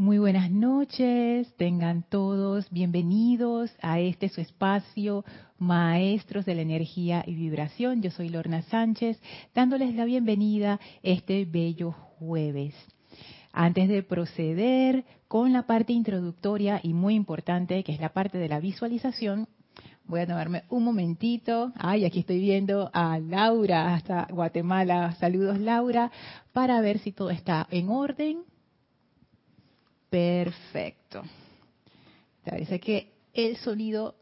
Muy buenas noches, tengan todos bienvenidos a este su espacio, Maestros de la Energía y Vibración. Yo soy Lorna Sánchez, dándoles la bienvenida este bello jueves. Antes de proceder con la parte introductoria y muy importante, que es la parte de la visualización, voy a tomarme un momentito. Ay, aquí estoy viendo a Laura hasta Guatemala. Saludos, Laura, para ver si todo está en orden Perfecto. Parece que el sonido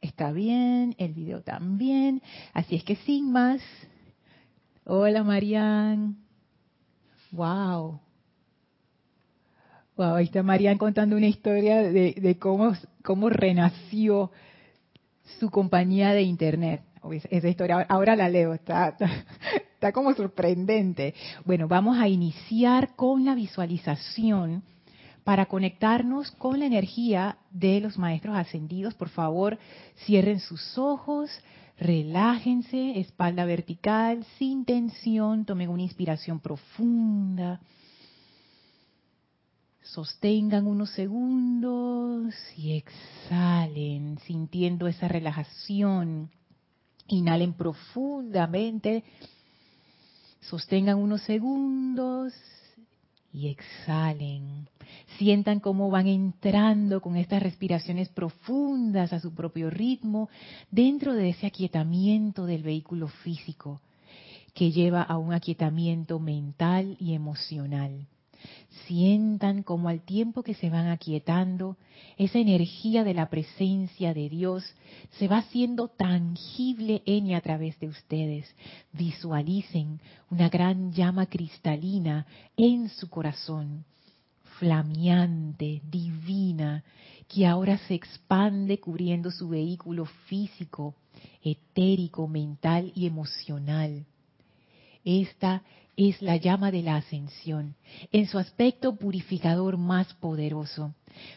está bien, el video también. Así es que sin más. Hola, Marian. Wow. Wow, ahí está Marian contando una historia de, cómo, cómo renació su compañía de internet. Esa historia, ahora la leo, está, está como sorprendente. Bueno, vamos a iniciar con la visualización para conectarnos con la energía de los maestros ascendidos. Por favor, cierren sus ojos, relájense, espalda vertical, sin tensión, tomen una inspiración profunda. Sostengan unos segundos y exhalen, sintiendo esa relajación. Inhalen profundamente. Sostengan unos segundos y exhalen. Sientan cómo van entrando con estas respiraciones profundas a su propio ritmo dentro de ese aquietamiento del vehículo físico que lleva a un aquietamiento mental y emocional. Sientan como al tiempo que se van aquietando, esa energía de la presencia de Dios se va haciendo tangible en y a través de ustedes. Visualicen una gran llama cristalina en su corazón, flameante, divina, que ahora se expande cubriendo su vehículo físico, etérico, mental y emocional. Esta es la llama de la ascensión, en su aspecto purificador más poderoso.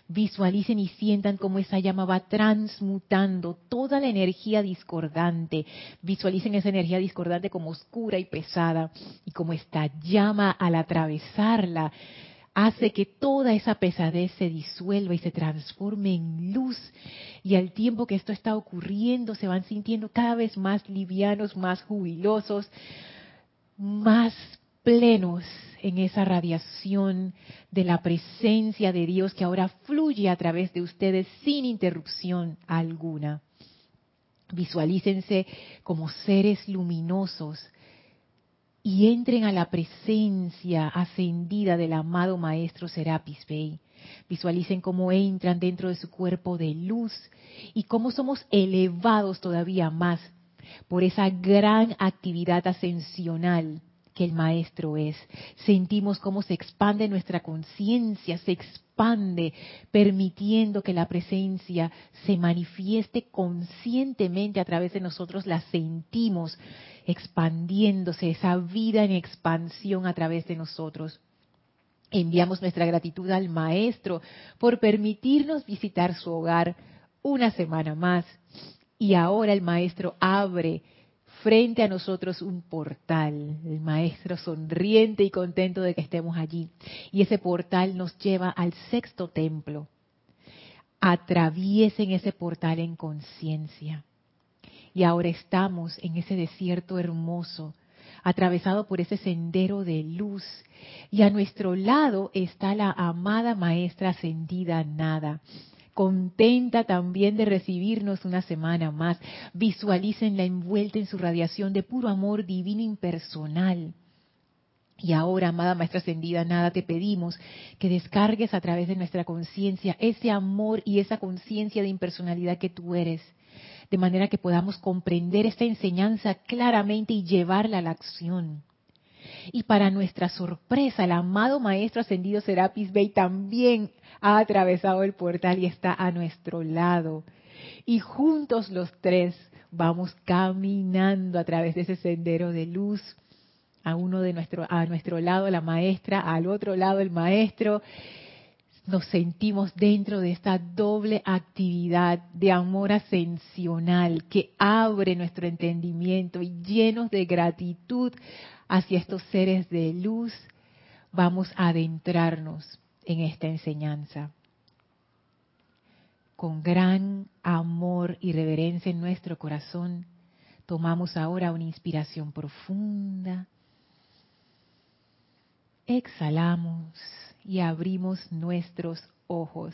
Visualicen y sientan cómo esa llama va transmutando toda la energía discordante. Visualicen esa energía discordante como oscura y pesada y como esta llama al atravesarla hace que toda esa pesadez se disuelva y se transforme en luz. Y al tiempo que esto está ocurriendo, se van sintiendo cada vez más livianos, más jubilosos, más plenos en esa radiación de la presencia de Dios que ahora fluye a través de ustedes sin interrupción alguna. Visualícense como seres luminosos y entren a la presencia ascendida del amado Maestro Serapis Bey. Visualicen cómo entran dentro de su cuerpo de luz y cómo somos elevados todavía más por esa gran actividad ascensional que el Maestro es. Sentimos cómo se expande nuestra conciencia, se expande, permitiendo que la presencia se manifieste conscientemente a través de nosotros, la sentimos expandiéndose, esa vida en expansión a través de nosotros. Enviamos nuestra gratitud al Maestro por permitirnos visitar su hogar una semana más y ahora el maestro abre frente a nosotros un portal, el maestro sonriente y contento de que estemos allí. Y ese portal nos lleva al sexto templo. Atraviesen ese portal en conciencia. Y ahora estamos en ese desierto hermoso, atravesado por ese sendero de luz. Y a nuestro lado está la amada maestra ascendida Nada contenta también de recibirnos una semana más. Visualícenla envuelta en su radiación de puro amor divino impersonal. Y ahora, amada Maestra Ascendida, nada te pedimos que descargues a través de nuestra conciencia ese amor y esa conciencia de impersonalidad que tú eres, de manera que podamos comprender esta enseñanza claramente y llevarla a la acción. Y para nuestra sorpresa, el amado Maestro Ascendido Serapis Bey también ha atravesado el portal y está a nuestro lado. Y juntos los tres vamos caminando a través de ese sendero de luz. A uno de nuestro, a nuestro lado la maestra, al otro lado el maestro. Nos sentimos dentro de esta doble actividad de amor ascensional que abre nuestro entendimiento y llenos de gratitud hacia estos seres de luz, vamos a adentrarnos en esta enseñanza. Con gran amor y reverencia en nuestro corazón, tomamos ahora una inspiración profunda. Exhalamos y abrimos nuestros ojos.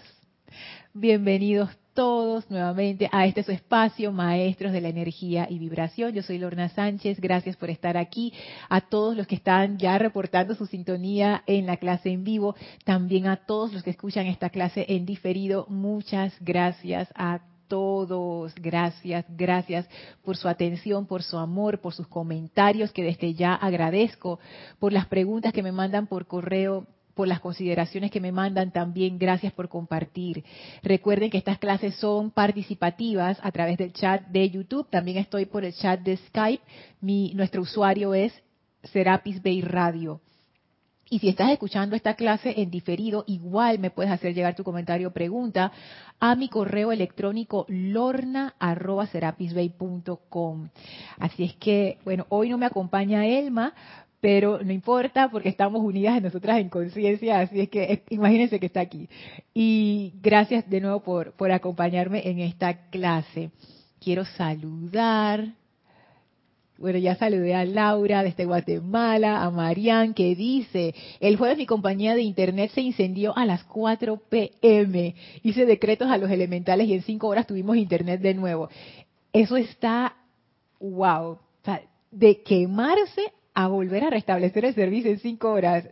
Bienvenidos todos nuevamente a este su espacio, Maestros de la Energía y Vibración. Yo soy Lorna Sánchez, gracias por estar aquí. A todos los que están ya reportando su sintonía en la clase en vivo, también a todos los que escuchan esta clase en diferido, muchas gracias a todos. Gracias, gracias por su atención, por su amor, por sus comentarios que desde ya agradezco, por las preguntas que me mandan por correo por las consideraciones que me mandan también. Gracias por compartir. Recuerden que estas clases son participativas a través del chat de YouTube. También estoy por el chat de Skype. Mi, nuestro usuario es Serapis Bay Radio. Y si estás escuchando esta clase en diferido, igual me puedes hacer llegar tu comentario o pregunta a mi correo electrónico lorna.serapisbay.com. Así es que, bueno, hoy no me acompaña Elma, pero no importa porque estamos unidas nosotras en conciencia, así es que eh, imagínense que está aquí. Y gracias de nuevo por, por acompañarme en esta clase. Quiero saludar, bueno, ya saludé a Laura desde Guatemala, a Marian que dice, el jueves mi compañía de internet se incendió a las 4 pm. Hice decretos a los elementales y en 5 horas tuvimos internet de nuevo. Eso está, wow, de quemarse a volver a restablecer el servicio en cinco horas.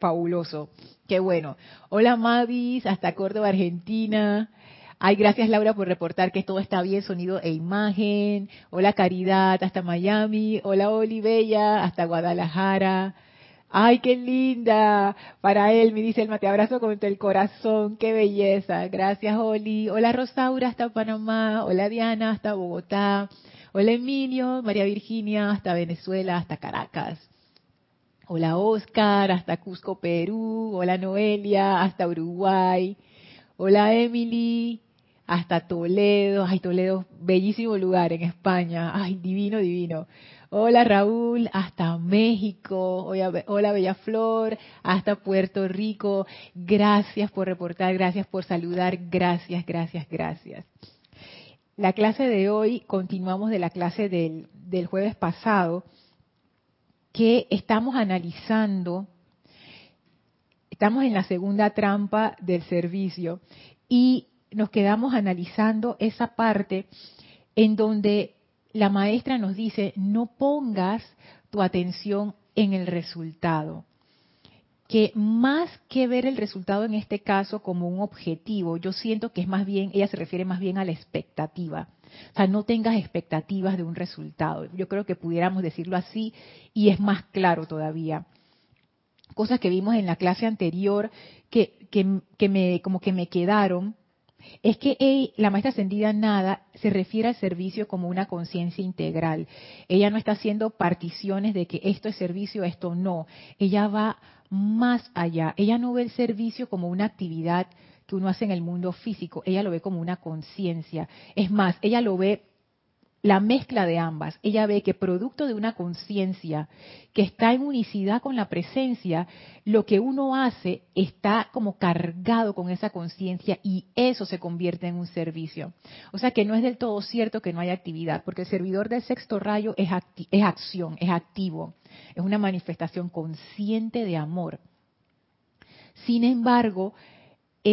Fabuloso. Qué bueno. Hola Mavis, hasta Córdoba, Argentina. Ay, gracias Laura por reportar que todo está bien, sonido e imagen. Hola Caridad, hasta Miami. Hola Olivella, hasta Guadalajara. Ay, qué linda. Para él, me dice el te abrazo con el corazón. Qué belleza. Gracias, Oli. Hola Rosaura, hasta Panamá. Hola Diana, hasta Bogotá. Hola Emilio, María Virginia, hasta Venezuela, hasta Caracas. Hola Oscar, hasta Cusco, Perú. Hola Noelia, hasta Uruguay. Hola Emily, hasta Toledo. Ay, Toledo, bellísimo lugar en España. Ay, divino, divino. Hola Raúl, hasta México. Hola, hola Bella Flor, hasta Puerto Rico. Gracias por reportar, gracias por saludar. Gracias, gracias, gracias. La clase de hoy continuamos de la clase del, jueves pasado, que estamos analizando, estamos en la segunda trampa del servicio y nos quedamos analizando esa parte en donde la maestra nos dice, no pongas tu atención en el resultado que más que ver el resultado en este caso como un objetivo, yo siento que es más bien, ella se refiere más bien a la expectativa. O sea, no tengas expectativas de un resultado. Yo creo que pudiéramos decirlo así y es más claro todavía. Cosas que vimos en la clase anterior que, que, me, como que me quedaron, es que la maestra ascendida nada se refiere al servicio como una conciencia integral. Ella no está haciendo particiones de que esto es servicio, esto no. Ella va más allá. Ella no ve el servicio como una actividad que uno hace en el mundo físico, ella lo ve como una conciencia. Es más, ella lo ve la mezcla de ambas. Ella ve que producto de una conciencia que está en unicidad con la presencia, lo que uno hace está como cargado con esa conciencia y eso se convierte en un servicio. O sea que no es del todo cierto que no haya actividad, porque el servidor del sexto rayo es, es acción, es activo, es una manifestación consciente de amor. Sin embargo,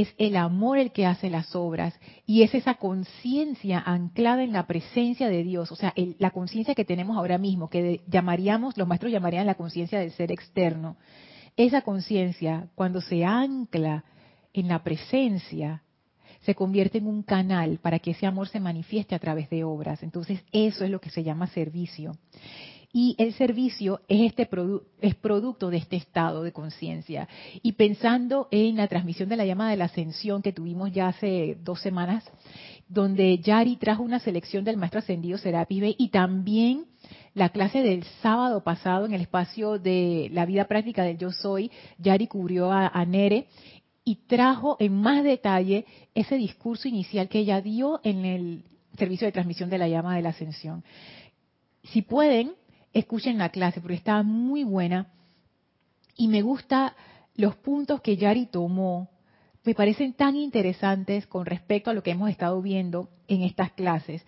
es el amor el que hace las obras y es esa conciencia anclada en la presencia de Dios, o sea, la conciencia que tenemos ahora mismo, que llamaríamos, los maestros llamarían la conciencia del ser externo. Esa conciencia, cuando se ancla en la presencia, se convierte en un canal para que ese amor se manifieste a través de obras. Entonces, eso es lo que se llama servicio y el servicio es este es producto de este estado de conciencia. Y pensando en la transmisión de la llama de la ascensión que tuvimos ya hace dos semanas, donde Yari trajo una selección del maestro ascendido Serapis Bey y también la clase del sábado pasado en el espacio de la vida práctica del yo soy, Yari cubrió a Nere y trajo en más detalle ese discurso inicial que ella dio en el servicio de transmisión de la llama de la ascensión. Si pueden, escuchen la clase porque está muy buena y me gusta los puntos que Yari tomó me parecen tan interesantes con respecto a lo que hemos estado viendo en estas clases.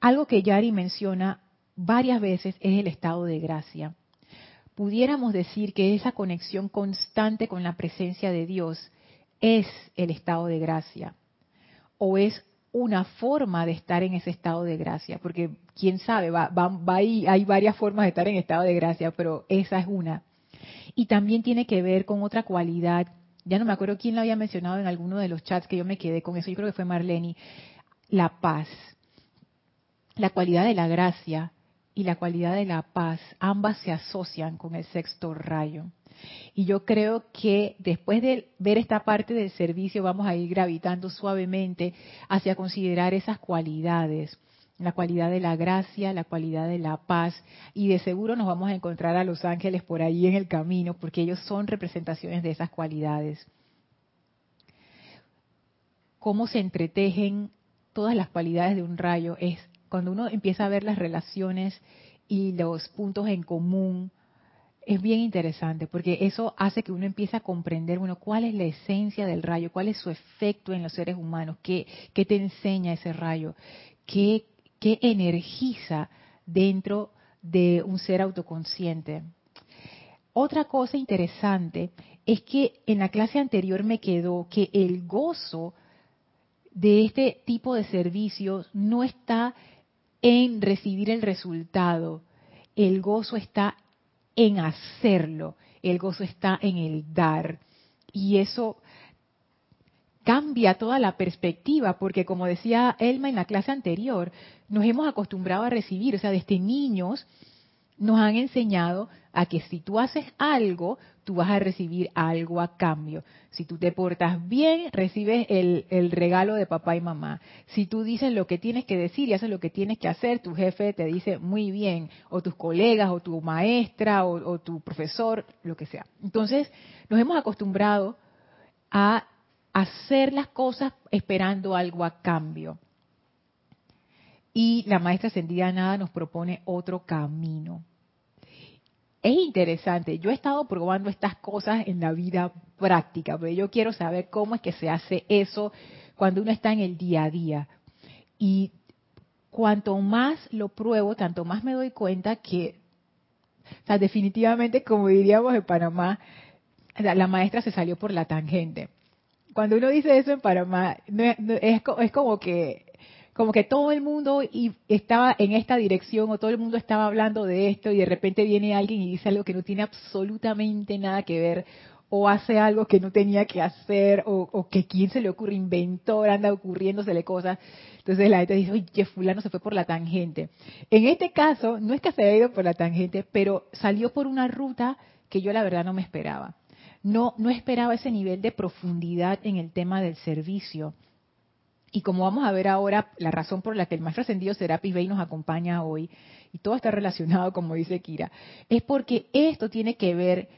Algo que Yari menciona varias veces es el estado de gracia. Pudiéramos decir que esa conexión constante con la presencia de Dios es el estado de gracia o es una forma de estar en ese estado de gracia, porque quién sabe, va, hay varias formas de estar en estado de gracia, pero esa es una. Y también tiene que ver con otra cualidad, ya no me acuerdo quién la había mencionado en alguno de los chats que yo me quedé con eso, yo creo que fue Marlene, la paz. La cualidad de la gracia y la cualidad de la paz, ambas se asocian con el sexto rayo. Y yo creo que después de ver esta parte del servicio vamos a ir gravitando suavemente hacia considerar esas cualidades, la cualidad de la gracia, la cualidad de la paz, y de seguro nos vamos a encontrar a los ángeles por ahí en el camino, porque ellos son representaciones de esas cualidades. Cómo se entretejen todas las cualidades de un rayo es cuando uno empieza a ver las relaciones y los puntos en común, es bien interesante porque eso hace que uno empiece a comprender, bueno, cuál es la esencia del rayo, cuál es su efecto en los seres humanos, qué, qué te enseña ese rayo, qué, qué energiza dentro de un ser autoconsciente. Otra cosa interesante es que en la clase anterior me quedó que el gozo de este tipo de servicios no está en recibir el resultado, el gozo está en hacerlo, el gozo está en el dar. Y eso cambia toda la perspectiva, porque como decía Elma en la clase anterior, nos hemos acostumbrado a recibir, o sea, desde niños nos han enseñado a que si tú haces algo, tú vas a recibir algo a cambio. Si tú te portas bien, recibes el, regalo de papá y mamá. Si tú dices lo que tienes que decir y haces lo que tienes que hacer, tu jefe te dice muy bien, o tus colegas, o tu maestra, o, o tu profesor, lo que sea. Entonces, nos hemos acostumbrado a hacer las cosas esperando algo a cambio. Y la maestra ascendida nada nos propone otro camino es interesante. Yo he estado probando estas cosas en la vida práctica, pero yo quiero saber cómo es que se hace eso cuando uno está en el día a día. Y cuanto más lo pruebo, tanto más me doy cuenta que, o sea, definitivamente, como diríamos en Panamá, la, maestra se salió por la tangente. Cuando uno dice eso en Panamá, es, es como que como que todo el mundo estaba en esta dirección o todo el mundo estaba hablando de esto y de repente viene alguien y dice algo que no tiene absolutamente nada que ver o hace algo que no tenía que hacer o, que quién se le ocurre, inventor, anda ocurriéndosele cosas. Entonces la gente dice, oye, fulano se fue por la tangente. En este caso, no es que se haya ido por la tangente, pero salió por una ruta que yo la verdad no me esperaba. No, no esperaba ese nivel de profundidad en el tema del servicio y como vamos a ver ahora, la razón por la que el maestro ascendido Serapis Bey nos acompaña hoy, y todo está relacionado, como dice Kira, es porque esto tiene que ver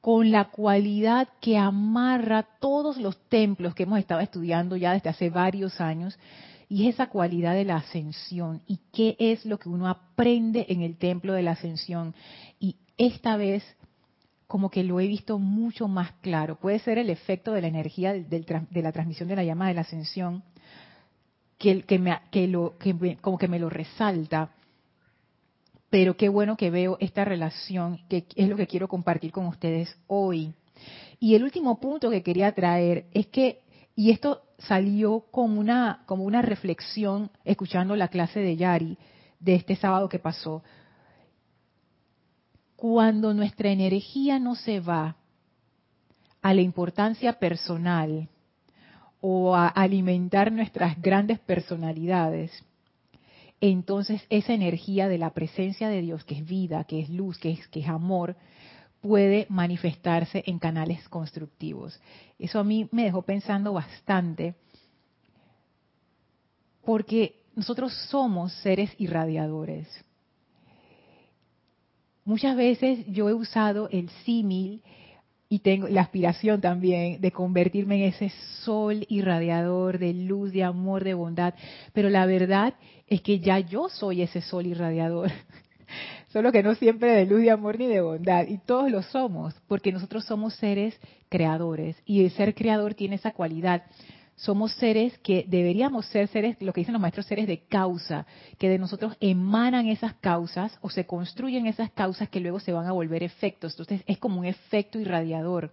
con la cualidad que amarra todos los templos que hemos estado estudiando ya desde hace varios años, y es esa cualidad de la ascensión. ¿Y qué es lo que uno aprende en el templo de la ascensión? Y esta vez como que lo he visto mucho más claro. Puede ser el efecto de la energía de la transmisión de la llama de la ascensión, que, que, me, que, lo, que como que me lo resalta, pero qué bueno que veo esta relación, que es lo que quiero compartir con ustedes hoy. Y el último punto que quería traer es que, y esto salió como una, como una reflexión escuchando la clase de Yari de este sábado que pasó, cuando nuestra energía no se va a la importancia personal, o a alimentar nuestras grandes personalidades, entonces esa energía de la presencia de Dios, que es vida, que es luz, que es, que es amor, puede manifestarse en canales constructivos. Eso a mí me dejó pensando bastante, porque nosotros somos seres irradiadores. Muchas veces yo he usado el símil y tengo la aspiración también de convertirme en ese sol irradiador de luz, de amor, de bondad. Pero la verdad es que ya yo soy ese sol irradiador. solo que no siempre de luz, de amor ni de bondad. Y todos lo somos, porque nosotros somos seres creadores. Y el ser creador tiene esa cualidad. Somos seres que deberíamos ser seres, lo que dicen los maestros, seres de causa, que de nosotros emanan esas causas o se construyen esas causas que luego se van a volver efectos. Entonces es como un efecto irradiador.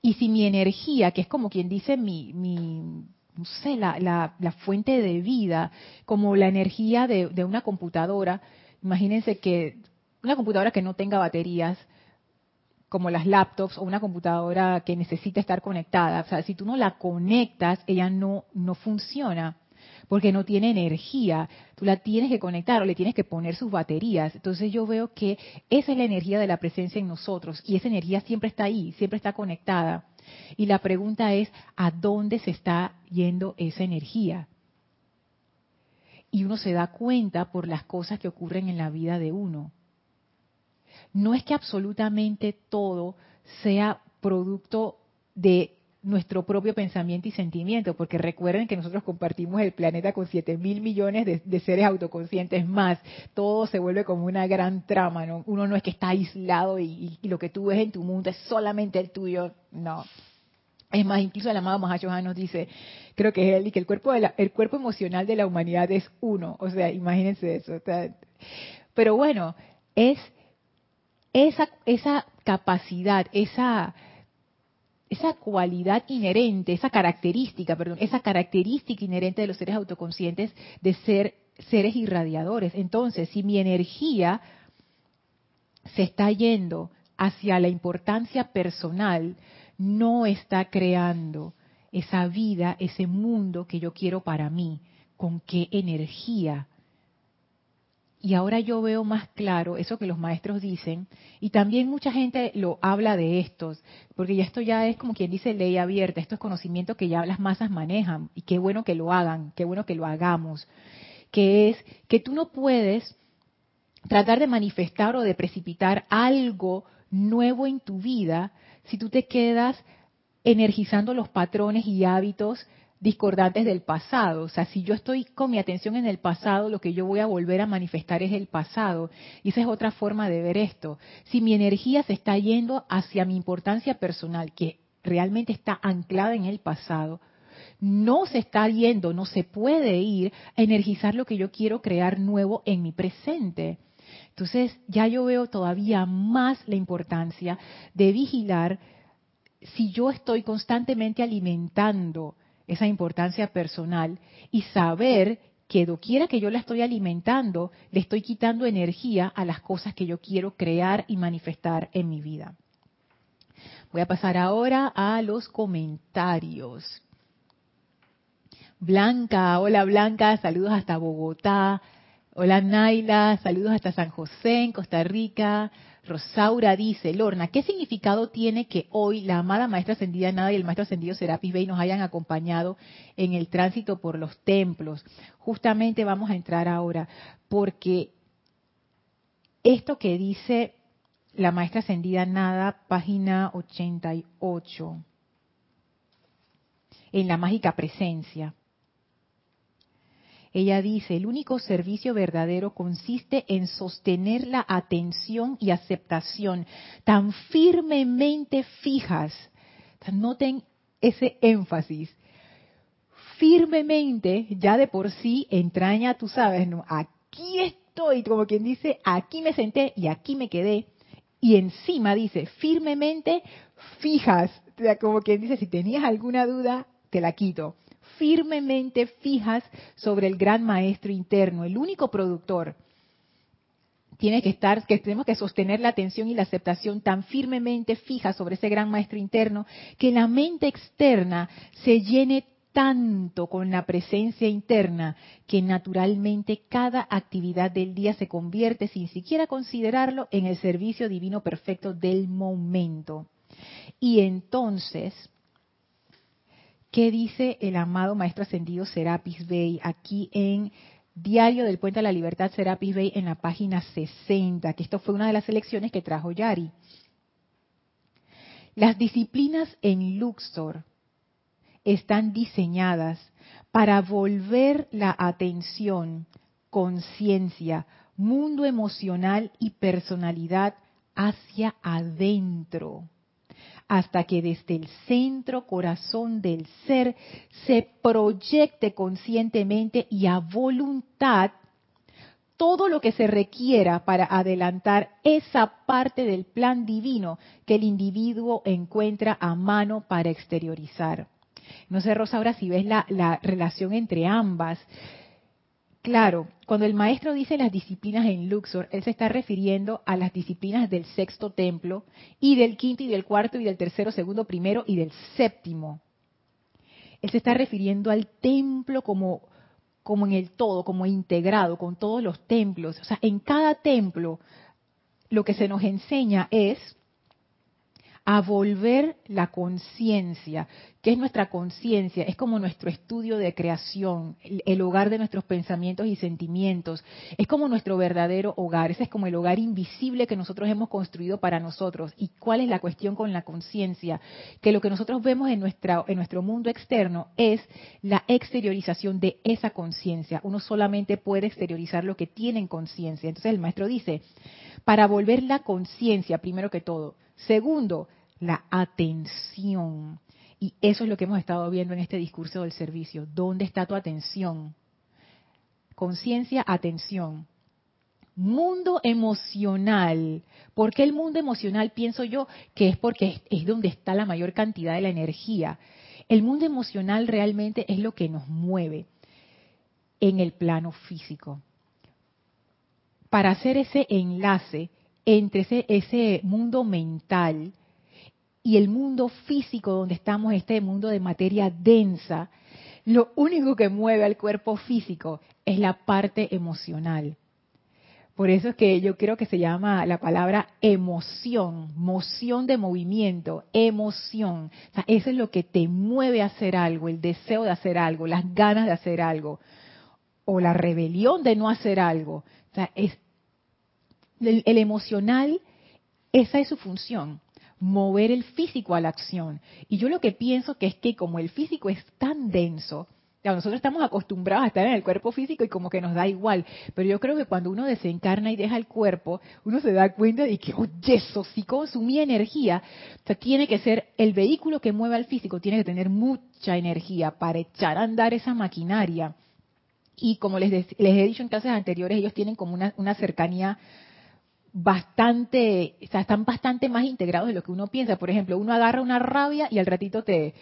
Y si mi energía, que es como quien dice mi, mi no sé, la, fuente de vida, como la energía de, de una computadora, imagínense que una computadora que no tenga baterías, como las laptops o una computadora que necesita estar conectada. O sea, si tú no la conectas, ella no, no funciona porque no tiene energía. Tú la tienes que conectar o le tienes que poner sus baterías. Entonces yo veo que esa es la energía de la presencia en nosotros y esa energía siempre está ahí, siempre está conectada. Y la pregunta es, ¿a dónde se está yendo esa energía? Y uno se da cuenta por las cosas que ocurren en la vida de uno no es que absolutamente todo sea producto de nuestro propio pensamiento y sentimiento, porque recuerden que nosotros compartimos el planeta con 7 mil millones de, seres autoconscientes más. Todo se vuelve como una gran trama, ¿no? Uno no es que está aislado y, lo que tú ves en tu mundo es solamente el tuyo, no. Es más, incluso el amado Mahashohan nos dice, creo que es él, que el cuerpo, el cuerpo emocional de la humanidad es uno. O sea, imagínense eso. pero bueno, es esa, esa capacidad, esa, esa cualidad inherente, esa característica, perdón, esa característica inherente de los seres autoconscientes de ser seres irradiadores. Entonces, si mi energía se está yendo hacia la importancia personal, no está creando esa vida, ese mundo que yo quiero para mí. ¿Con qué energía y ahora yo veo más claro eso que los maestros dicen, y también mucha gente lo habla de estos, porque ya esto ya es como quien dice ley abierta, esto es conocimiento que ya las masas manejan, y qué bueno que lo hagan, qué bueno que lo hagamos, que es que tú no puedes tratar de manifestar o de precipitar algo nuevo en tu vida si tú te quedas energizando los patrones y hábitos discordantes del pasado. O sea, si yo estoy con mi atención en el pasado, lo que yo voy a volver a manifestar es el pasado. Y esa es otra forma de ver esto. Si mi energía se está yendo hacia mi importancia personal, que realmente está anclada en el pasado, no se está yendo, no se puede ir a energizar lo que yo quiero crear nuevo en mi presente. Entonces, ya yo veo todavía más la importancia de vigilar si yo estoy constantemente alimentando esa importancia personal y saber que doquiera que yo la estoy alimentando, le estoy quitando energía a las cosas que yo quiero crear y manifestar en mi vida. Voy a pasar ahora a los comentarios. Blanca, hola Blanca, saludos hasta Bogotá. Hola Naila, saludos hasta San José, en Costa Rica. Rosaura dice, Lorna, ¿qué significado tiene que hoy la amada Maestra Ascendida Nada y el Maestro Ascendido Serapis Bey nos hayan acompañado en el tránsito por los templos? Justamente vamos a entrar ahora, porque esto que dice la Maestra Ascendida Nada, página 88, en la mágica presencia. Ella dice, el único servicio verdadero consiste en sostener la atención y aceptación tan firmemente fijas. Noten ese énfasis. Firmemente, ya de por sí entraña, tú sabes, ¿no? Aquí estoy, como quien dice, aquí me senté y aquí me quedé. Y encima dice, firmemente fijas. Como quien dice, si tenías alguna duda, te la quito firmemente fijas sobre el gran maestro interno, el único productor. Tiene que estar, que tenemos que sostener la atención y la aceptación tan firmemente fija sobre ese gran maestro interno que la mente externa se llene tanto con la presencia interna que naturalmente cada actividad del día se convierte sin siquiera considerarlo en el servicio divino perfecto del momento. Y entonces ¿Qué dice el amado Maestro Ascendido Serapis Bey aquí en Diario del Puente a la Libertad Serapis Bey en la página 60? Que esto fue una de las elecciones que trajo Yari. Las disciplinas en Luxor están diseñadas para volver la atención, conciencia, mundo emocional y personalidad hacia adentro, hasta que desde el centro corazón del ser se proyecte conscientemente y a voluntad todo lo que se requiera para adelantar esa parte del plan divino que el individuo encuentra a mano para exteriorizar. No sé, Rosa, ahora si ves la, la relación entre ambas. Claro, cuando el maestro dice las disciplinas en Luxor, él se está refiriendo a las disciplinas del sexto templo y del quinto y del cuarto y del tercero, segundo, primero y del séptimo. Él se está refiriendo al templo como, como en el todo, como integrado con todos los templos. O sea, en cada templo lo que se nos enseña es a volver la conciencia. ¿Qué es nuestra conciencia? Es como nuestro estudio de creación, el, hogar de nuestros pensamientos y sentimientos. Es como nuestro verdadero hogar. Ese es como el hogar invisible que nosotros hemos construido para nosotros. ¿Y cuál es la cuestión con la conciencia? Que lo que nosotros vemos en, nuestra, en nuestro mundo externo es la exteriorización de esa conciencia. Uno solamente puede exteriorizar lo que tiene en conciencia. Entonces el maestro dice, para volver la conciencia, primero que todo. Segundo, la atención. Y eso es lo que hemos estado viendo en este discurso del servicio. ¿Dónde está tu atención? Conciencia, atención. Mundo emocional. ¿Por qué el mundo emocional pienso yo que es porque es, donde está la mayor cantidad de la energía? El mundo emocional realmente es lo que nos mueve en el plano físico. Para hacer ese enlace entre ese, ese mundo mental y el mundo físico donde estamos, este mundo de materia densa, lo único que mueve al cuerpo físico es la parte emocional. Por eso es que yo creo que se llama la palabra emoción, moción de movimiento, emoción. O sea, eso es lo que te mueve a hacer algo, el deseo de hacer algo, las ganas de hacer algo, o la rebelión de no hacer algo. O sea, es, el emocional, esa es su función mover el físico a la acción. Y yo lo que pienso que es que como el físico es tan denso, nosotros estamos acostumbrados a estar en el cuerpo físico y como que nos da igual, pero yo creo que cuando uno desencarna y deja el cuerpo, uno se da cuenta de que, oye, eso sí consumía energía. Tiene que ser el vehículo que mueva al físico, tiene que tener mucha energía para echar a andar esa maquinaria. Y como les, les he dicho en clases anteriores, ellos tienen como una, una cercanía bastante, o sea, están bastante más integrados de lo que uno piensa. Por ejemplo, uno agarra una rabia y al ratito te,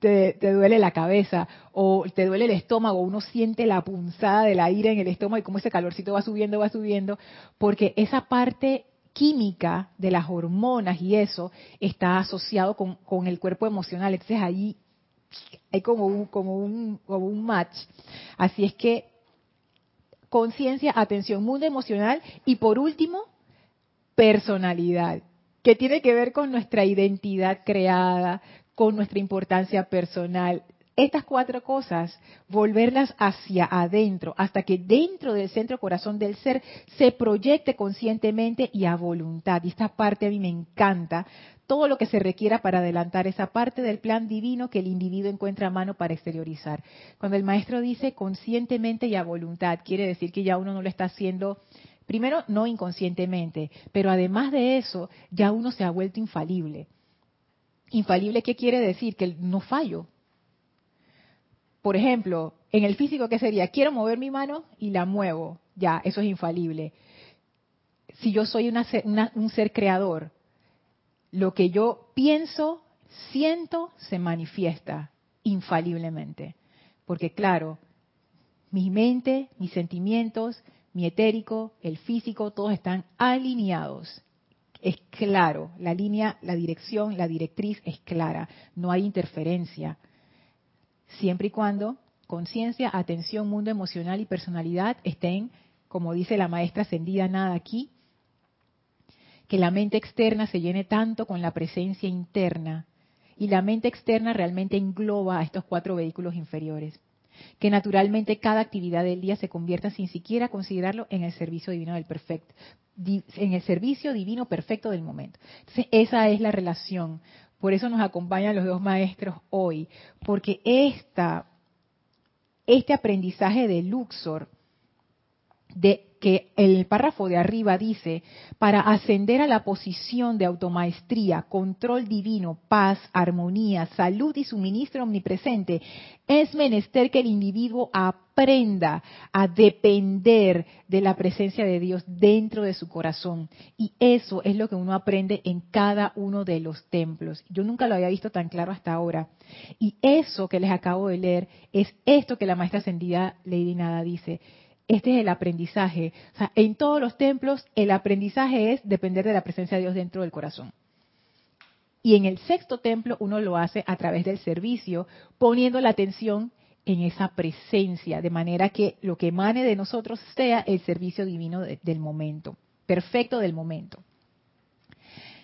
te, duele la cabeza o te duele el estómago, uno siente la punzada de la ira en el estómago y cómo ese calorcito va subiendo, va subiendo, porque esa parte química de las hormonas y eso está asociado con, con el cuerpo emocional. Entonces ahí hay como un, como un, como un match. Así es que conciencia, atención, mundo emocional y por último, personalidad, que tiene que ver con nuestra identidad creada, con nuestra importancia personal. Estas cuatro cosas, volverlas hacia adentro, hasta que dentro del centro corazón del ser se proyecte conscientemente y a voluntad. Y esta parte a mí me encanta, todo lo que se requiera para adelantar esa parte del plan divino que el individuo encuentra a mano para exteriorizar. Cuando el maestro dice conscientemente y a voluntad, quiere decir que ya uno no lo está haciendo Primero, no inconscientemente, pero además de eso, ya uno se ha vuelto infalible. Infalible, ¿qué quiere decir? Que no fallo. Por ejemplo, en el físico, ¿qué sería? Quiero mover mi mano y la muevo. Ya, eso es infalible. Si yo soy un ser creador, lo que yo pienso, siento, se manifiesta infaliblemente. Porque claro, mi mente, mis sentimientos, mi etérico, el físico, todos están alineados. Es claro, la línea, la dirección, la directriz es clara, no hay interferencia. Siempre y cuando conciencia, atención, mundo emocional y personalidad estén, como dice la maestra ascendida, nada aquí, que la mente externa se llene tanto con la presencia interna y la mente externa realmente engloba a estos cuatro vehículos inferiores que naturalmente cada actividad del día se convierta sin siquiera considerarlo en el servicio divino del perfecto, en el servicio divino perfecto del momento. Esa es la relación. Por eso nos acompañan los dos maestros hoy, porque esta, este aprendizaje de Luxor, de que el párrafo de arriba dice, para ascender a la posición de automaestría, control divino, paz, armonía, salud y suministro omnipresente, es menester que el individuo aprenda a depender de la presencia de Dios dentro de su corazón. Y eso es lo que uno aprende en cada uno de los templos. Yo nunca lo había visto tan claro hasta ahora. Y eso que les acabo de leer es esto que la maestra ascendida Lady Nada dice. Este es el aprendizaje. O sea, en todos los templos el aprendizaje es depender de la presencia de Dios dentro del corazón. Y en el sexto templo uno lo hace a través del servicio, poniendo la atención en esa presencia, de manera que lo que emane de nosotros sea el servicio divino del momento, perfecto del momento.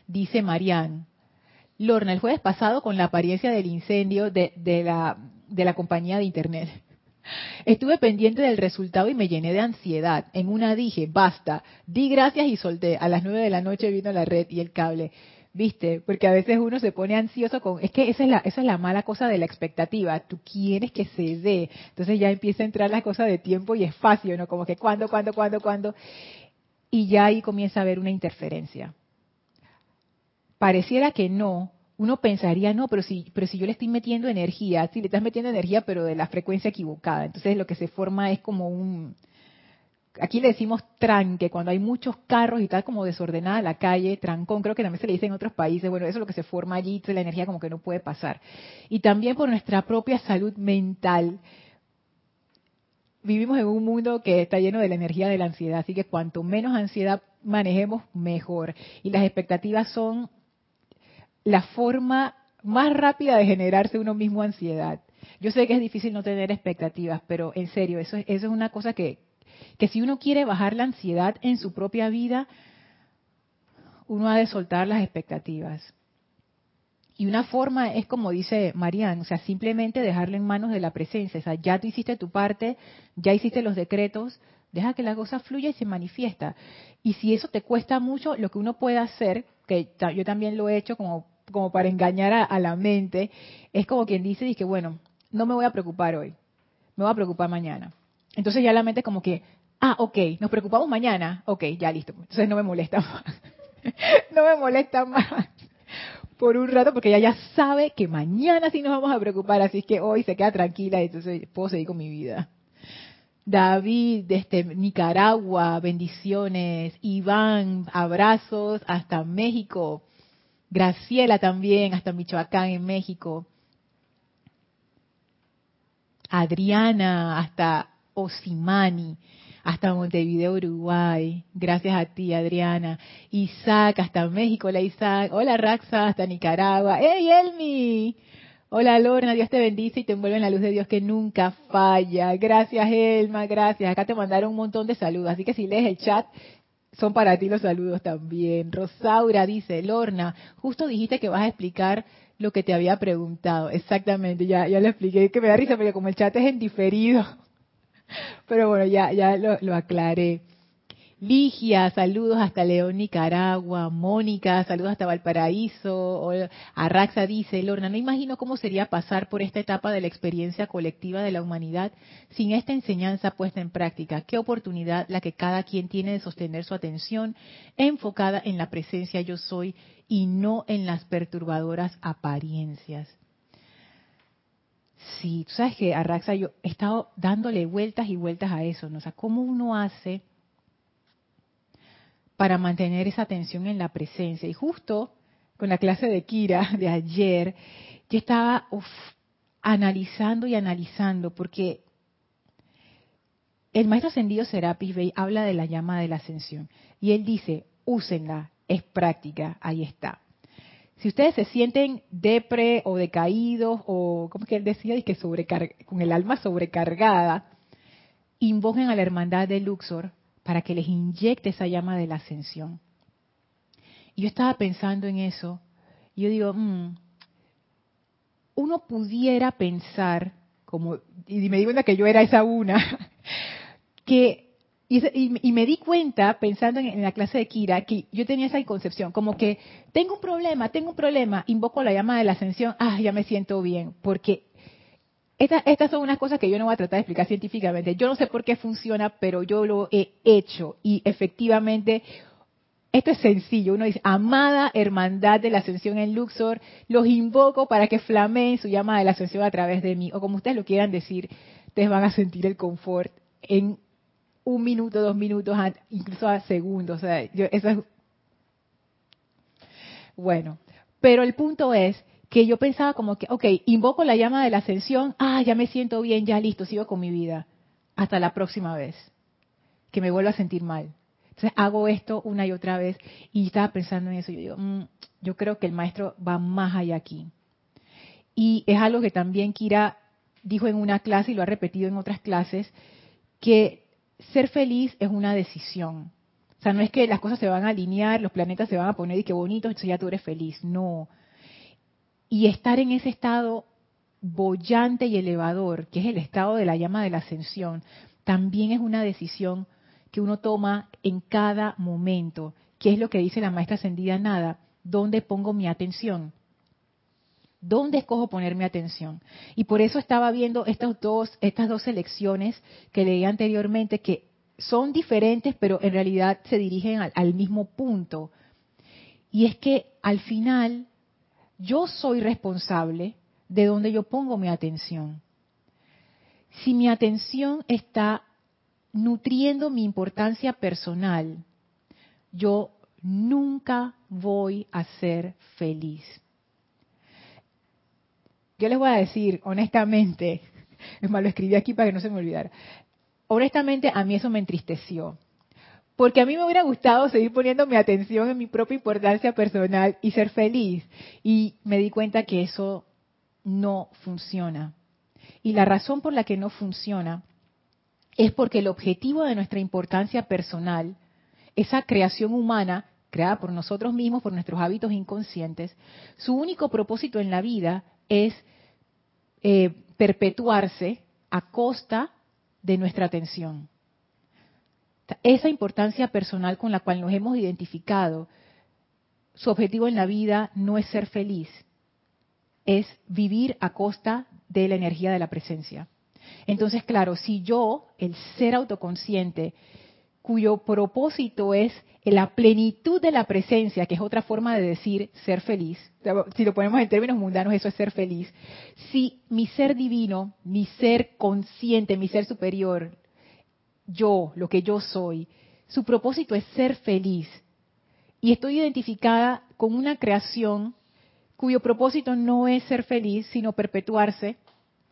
Dice Marianne, Lorna, el jueves pasado con la apariencia del incendio de, la, de la compañía de Internet. Estuve pendiente del resultado y me llené de ansiedad. En una dije, basta, di gracias y solté. A las nueve de la noche vino la red y el cable. ¿Viste? Porque a veces uno se pone ansioso con... Es que esa es, la, esa es la mala cosa de la expectativa. Tú quieres que se dé. Entonces ya empieza a entrar la cosa de tiempo y espacio, ¿no? Como que cuándo, cuándo, cuándo, cuándo. Y ya ahí comienza a haber una interferencia. Pareciera que no, uno pensaría, no, pero si, pero si yo le estoy metiendo energía, si le estás metiendo energía, pero de la frecuencia equivocada. Entonces lo que se forma es como un, aquí le decimos tranque, cuando hay muchos carros y tal como desordenada la calle, trancón, creo que también se le dice en otros países, bueno, eso es lo que se forma allí, la energía como que no puede pasar. Y también por nuestra propia salud mental, vivimos en un mundo que está lleno de la energía de la ansiedad, así que cuanto menos ansiedad manejemos, mejor. Y las expectativas son la forma más rápida de generarse uno mismo ansiedad. Yo sé que es difícil no tener expectativas, pero en serio, eso, eso es una cosa que, que si uno quiere bajar la ansiedad en su propia vida, uno ha de soltar las expectativas. Y una forma es como dice Marian, o sea, simplemente dejarlo en manos de la presencia. O sea, ya tú hiciste tu parte, ya hiciste los decretos, deja que la cosa fluya y se manifiesta. Y si eso te cuesta mucho, lo que uno puede hacer, que yo también lo he hecho como, como para engañar a, la mente, es como quien dice, dice, bueno, no me voy a preocupar hoy, me voy a preocupar mañana. Entonces ya la mente como que, ah, ok, nos preocupamos mañana, ok, ya listo. Entonces no me molesta más. no me molesta más por un rato porque ella ya sabe que mañana sí nos vamos a preocupar, así que hoy se queda tranquila y entonces puedo seguir con mi vida. David desde Nicaragua, bendiciones. Iván, abrazos hasta México. Graciela también, hasta Michoacán, en México. Adriana, hasta Osimani, hasta Montevideo, Uruguay. Gracias a ti, Adriana. Isaac, hasta México. Hola, Isaac. Hola, Raxa, hasta Nicaragua. ¡Hey, Elmi! Hola Lorna, Dios te bendice y te envuelve en la luz de Dios que nunca falla. Gracias Elma, gracias. Acá te mandaron un montón de saludos, así que si lees el chat, son para ti los saludos también. Rosaura dice, Lorna, justo dijiste que vas a explicar lo que te había preguntado. Exactamente, ya, ya lo expliqué, que me da risa porque como el chat es en diferido. Pero bueno, ya, ya lo, lo aclaré. Ligia, saludos hasta León, Nicaragua. Mónica, saludos hasta Valparaíso. Arraxa dice, Lorna, no imagino cómo sería pasar por esta etapa de la experiencia colectiva de la humanidad sin esta enseñanza puesta en práctica. Qué oportunidad la que cada quien tiene de sostener su atención enfocada en la presencia yo soy y no en las perturbadoras apariencias. Sí, tú sabes que Arraxa, yo he estado dándole vueltas y vueltas a eso, ¿no? O sea, cómo uno hace para mantener esa atención en la presencia. Y justo con la clase de Kira de ayer, yo estaba analizando y analizando, porque el maestro ascendido Serapis Bey habla de la llama de la ascensión. Y él dice, úsenla, es práctica, ahí está. Si ustedes se sienten depre o decaídos o, como que él decía? Y que con el alma sobrecargada, invoquen a la hermandad de Luxor para que les inyecte esa llama de la ascensión. Y yo estaba pensando en eso, y yo digo, mm, uno pudiera pensar, como, y me di cuenta que yo era esa una, que, y, me di cuenta, pensando en, en, la clase de Kira, que yo tenía esa concepción, como que tengo un problema, tengo un problema, invoco la llama de la ascensión, ah, ya me siento bien, porque estas son unas cosas que yo no voy a tratar de explicar científicamente. Yo no sé por qué funciona, pero yo lo he hecho y efectivamente esto es sencillo. Uno dice, amada hermandad de la ascensión en Luxor, los invoco para que flameen su llama de la ascensión a través de mí. O como ustedes lo quieran decir, ustedes van a sentir el confort en un minuto, dos minutos, incluso a segundos. O sea, yo, eso es... Bueno, pero el punto es que yo pensaba como que, ok, invoco la llama de la ascensión, ah, ya me siento bien, ya listo, sigo con mi vida. Hasta la próxima vez, que me vuelva a sentir mal entonces hago esto una y otra vez y estaba pensando en eso. Yo digo, mm, yo creo que el maestro va más allá aquí. Y es algo que también Kira dijo en una clase y lo ha repetido en otras clases, que ser feliz es una decisión. O sea, no es que las cosas se van a alinear, los planetas se van a poner y qué bonito, entonces ya tú eres feliz. No. Y estar en ese estado bollante y elevador, que es el estado de la llama de la ascensión, también es una decisión que uno toma en cada momento. ¿Qué es lo que dice la maestra ascendida? Nada. ¿Dónde pongo mi atención? ¿Dónde escojo poner mi atención? Y por eso estaba viendo estas dos, estas dos selecciones que leí anteriormente, que son diferentes, pero en realidad se dirigen al mismo punto. Y es que al final yo soy responsable de dónde yo pongo mi atención. Si mi atención está nutriendo mi importancia personal, yo nunca voy a ser feliz. Yo les voy a decir, honestamente, es más, lo escribí aquí para que no se me olvidara. Honestamente, a mí eso me entristeció. Porque a mí me hubiera gustado seguir poniendo mi atención en mi propia importancia personal y ser feliz. Y me di cuenta que eso no funciona. Y la razón por la que no funciona es porque el objetivo de nuestra importancia personal, esa creación humana creada por nosotros mismos, por nuestros hábitos inconscientes, su único propósito en la vida es eh, perpetuarse a costa de nuestra atención. Esa importancia personal con la cual nos hemos identificado, su objetivo en la vida no es ser feliz, es vivir a costa de la energía de la presencia. Entonces, claro, si yo, el ser autoconsciente, cuyo propósito es la plenitud de la presencia, que es otra forma de decir ser feliz, si lo ponemos en términos mundanos, eso es ser feliz, si mi ser divino, mi ser consciente, mi ser superior, yo, lo que yo soy, su propósito es ser feliz, y estoy identificada con una creación cuyo propósito no es ser feliz, sino perpetuarse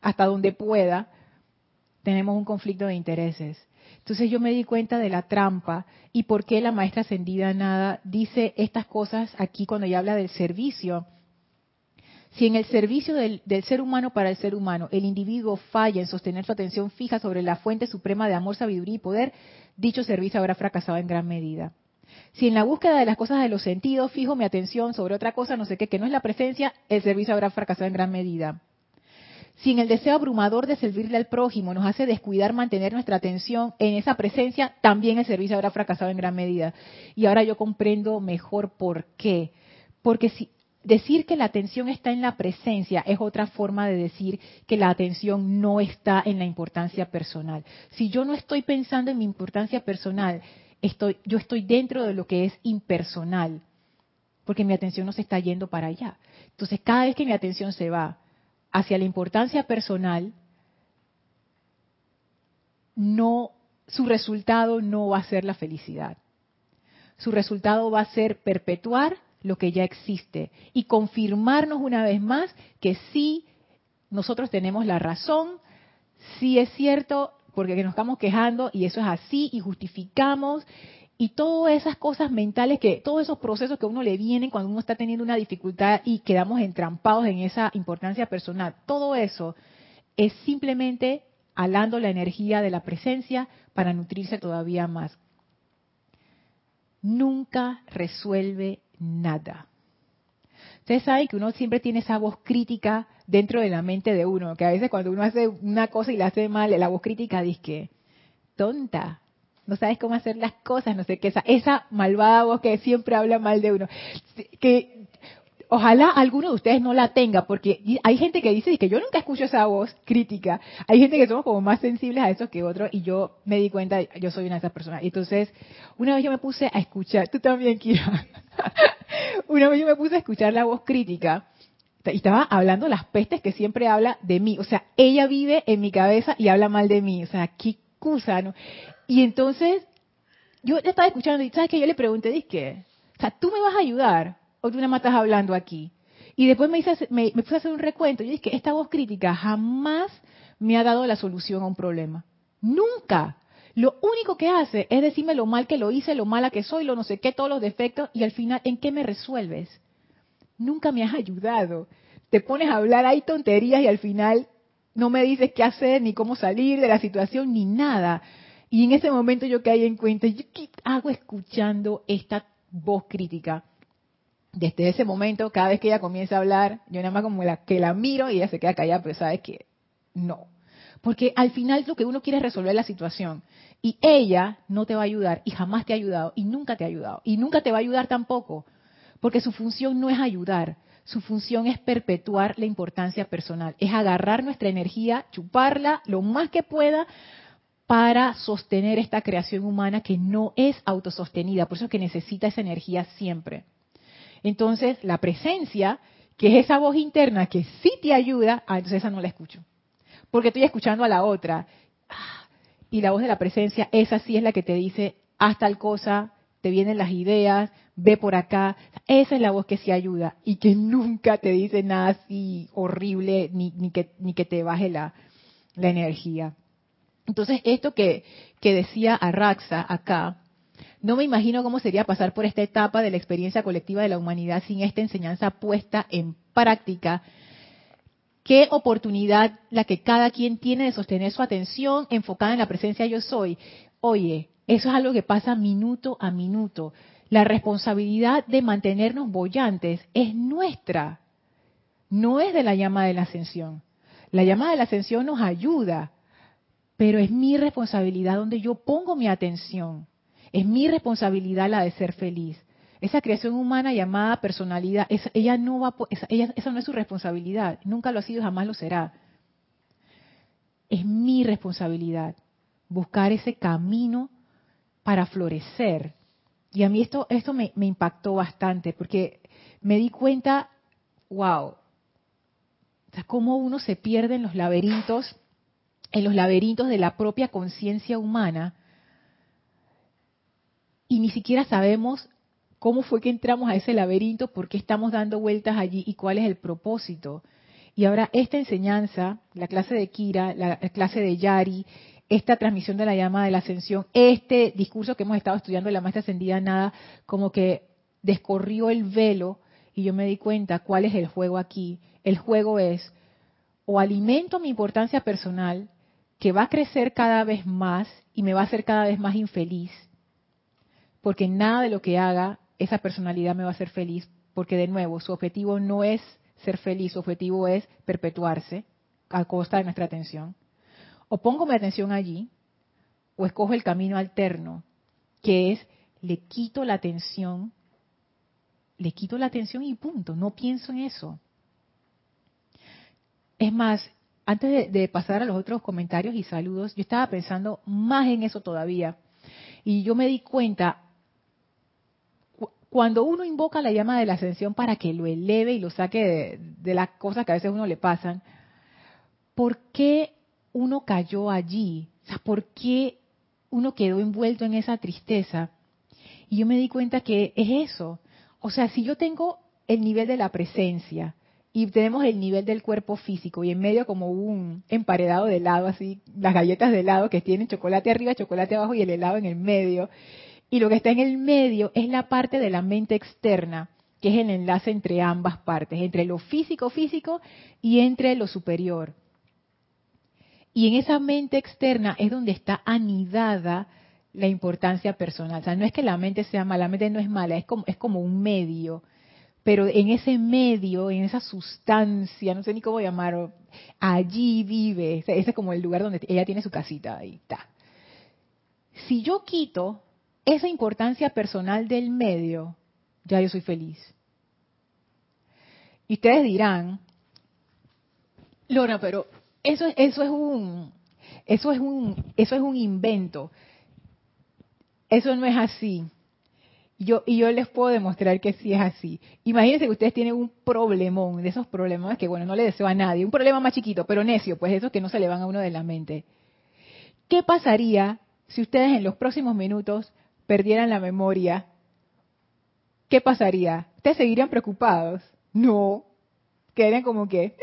hasta donde pueda, tenemos un conflicto de intereses. Entonces yo me di cuenta de la trampa y por qué la maestra ascendida nada dice estas cosas aquí cuando ella habla del servicio. Si en el servicio del, ser humano para el ser humano el individuo falla en sostener su atención fija sobre la fuente suprema de amor, sabiduría y poder, dicho servicio habrá fracasado en gran medida. Si en la búsqueda de las cosas de los sentidos fijo mi atención sobre otra cosa, no sé qué, que no es la presencia, el servicio habrá fracasado en gran medida. Si en el deseo abrumador de servirle al prójimo nos hace descuidar mantener nuestra atención en esa presencia, también el servicio habrá fracasado en gran medida. Y ahora yo comprendo mejor por qué. Porque si, decir que la atención está en la presencia es otra forma de decir que la atención no está en la importancia personal. Si yo no estoy pensando en mi importancia personal, yo estoy dentro de lo que es impersonal, porque mi atención no se está yendo para allá. Entonces, cada vez que mi atención se va hacia la importancia personal, no, su resultado no va a ser la felicidad. Su resultado va a ser perpetuar lo que ya existe y confirmarnos una vez más que sí, nosotros tenemos la razón, sí es cierto, porque nos estamos quejando y eso es así y justificamos y todas esas cosas mentales, que todos esos procesos que a uno le vienen cuando uno está teniendo una dificultad y quedamos entrampados en esa importancia personal, todo eso es simplemente alando la energía de la presencia para nutrirse todavía más. Nunca resuelve nada. Ustedes saben que uno siempre tiene esa voz crítica dentro de la mente de uno, que a veces cuando uno hace una cosa y la hace mal, la voz crítica dice que, tonta, no sabes cómo hacer las cosas, no sé qué, esa, esa malvada voz que siempre habla mal de uno. Que ojalá alguno de ustedes no la tenga, porque hay gente que dice que yo nunca escucho esa voz crítica. Hay gente que somos como más sensibles a eso que otros, y yo me di cuenta, yo soy una de esas personas. Entonces, una vez yo me puse a escuchar, tú también, Kira, una vez yo me puse a escuchar la voz crítica, y estaba hablando las pestes que siempre habla de mí. O sea, ella vive en mi cabeza y habla mal de mí. O sea, qué ¿no? Y entonces, yo estaba escuchando y, ¿sabes qué? Yo le pregunté, dije, o sea, ¿tú me vas a ayudar? ¿O tú nada más estás hablando aquí? Y después me, hice, me, puse a hacer un recuento. Yo dije, esta voz crítica jamás me ha dado la solución a un problema. Nunca. Lo único que hace es decirme lo mal que lo hice, lo mala que soy, lo no sé qué, todos los defectos, y al final, ¿en qué me resuelves? nunca me has ayudado. Te pones a hablar ahí tonterías y al final no me dices qué hacer, ni cómo salir de la situación, ni nada. Y en ese momento yo caí en cuenta, ¿yo qué hago escuchando esta voz crítica? Desde ese momento, cada vez que ella comienza a hablar, yo nada más como la, que la miro y ella se queda callada, pero sabes que no. Porque al final lo que uno quiere es resolver la situación. Y ella no te va a ayudar y jamás te ha ayudado y nunca te ha ayudado y nunca te va a ayudar tampoco. Porque su función no es ayudar, su función es perpetuar la importancia personal, es agarrar nuestra energía, chuparla lo más que pueda para sostener esta creación humana que no es autosostenida, por eso es que necesita esa energía siempre. Entonces, la presencia, que es esa voz interna que sí te ayuda, ah, entonces esa no la escucho. Porque estoy escuchando a la otra. Ah, y la voz de la presencia, esa sí es la que te dice, haz tal cosa, te vienen las ideas, ve por acá. Esa es la voz que sí ayuda y que nunca te dice nada así horrible ni, ni, que, ni que te baje la, la energía. Entonces, esto que, que decía Arraxa acá, no me imagino cómo sería pasar por esta etapa de la experiencia colectiva de la humanidad sin esta enseñanza puesta en práctica. Qué oportunidad la que cada quien tiene de sostener su atención enfocada en la presencia yo soy. Oye, eso es algo que pasa minuto a minuto. La responsabilidad de mantenernos bollantes es nuestra, no es de la llama de la ascensión. La llama de la ascensión nos ayuda, pero es mi responsabilidad donde yo pongo mi atención. Es mi responsabilidad la de ser feliz. Esa creación humana llamada personalidad, ella no va, ella, esa no es su responsabilidad, nunca lo ha sido, jamás lo será. Es mi responsabilidad buscar ese camino para florecer. Y a mí esto, esto me, impactó bastante porque me di cuenta, wow, o cómo uno se pierde en los laberintos, en los laberintos de la propia conciencia humana y ni siquiera sabemos cómo fue que entramos a ese laberinto, por qué estamos dando vueltas allí y cuál es el propósito. Y ahora esta enseñanza, la clase de Kira, la clase de Yari, esta transmisión de la llama de la ascensión, este discurso que hemos estado estudiando de la maestra ascendida nada, como que descorrió el velo y yo me di cuenta cuál es el juego aquí. El juego es o alimento mi importancia personal, que va a crecer cada vez más y me va a hacer cada vez más infeliz, porque nada de lo que haga esa personalidad me va a hacer feliz, porque de nuevo su objetivo no es ser feliz, su objetivo es perpetuarse a costa de nuestra atención o pongo mi atención allí, o escojo el camino alterno, que es le quito la atención, le quito la atención y punto, no pienso en eso. Es más, antes de, pasar a los otros comentarios y saludos, yo estaba pensando más en eso todavía. Y yo me di cuenta, cuando uno invoca la llama de la ascensión para que lo eleve y lo saque de, las cosas que a veces a uno le pasan, ¿por qué uno cayó allí? O sea, ¿por qué uno quedó envuelto en esa tristeza? Y yo me di cuenta que es eso. O sea, si yo tengo el nivel de la presencia y tenemos el nivel del cuerpo físico y en medio como un emparedado de helado, así, las galletas de helado que tienen chocolate arriba, chocolate abajo y el helado en el medio. Y lo que está en el medio es la parte de la mente externa, que es el enlace entre ambas partes, entre lo físico físico y entre lo superior. Y en esa mente externa es donde está anidada la importancia personal. O sea, no es que la mente sea mala, la mente no es mala, es como, es como un medio. Pero en ese medio, en esa sustancia, no sé ni cómo llamarlo, allí vive. ese es como el lugar donde ella tiene su casita, ahí está. Si yo quito esa importancia personal del medio, ya yo soy feliz. Y ustedes dirán, Lorna, pero eso, eso es un, eso es un, eso es un invento. Eso no es así. Yo, y yo les puedo demostrar que sí es así. Imagínense que ustedes tienen un problemón, de esos problemas que, bueno, no le deseo a nadie, un problema más chiquito, pero necio, pues esos que no se le van a uno de la mente. ¿Qué pasaría si ustedes en los próximos minutos perdieran la memoria? ¿Qué pasaría? ¿Ustedes seguirían preocupados? No. Quedarían como que, eh,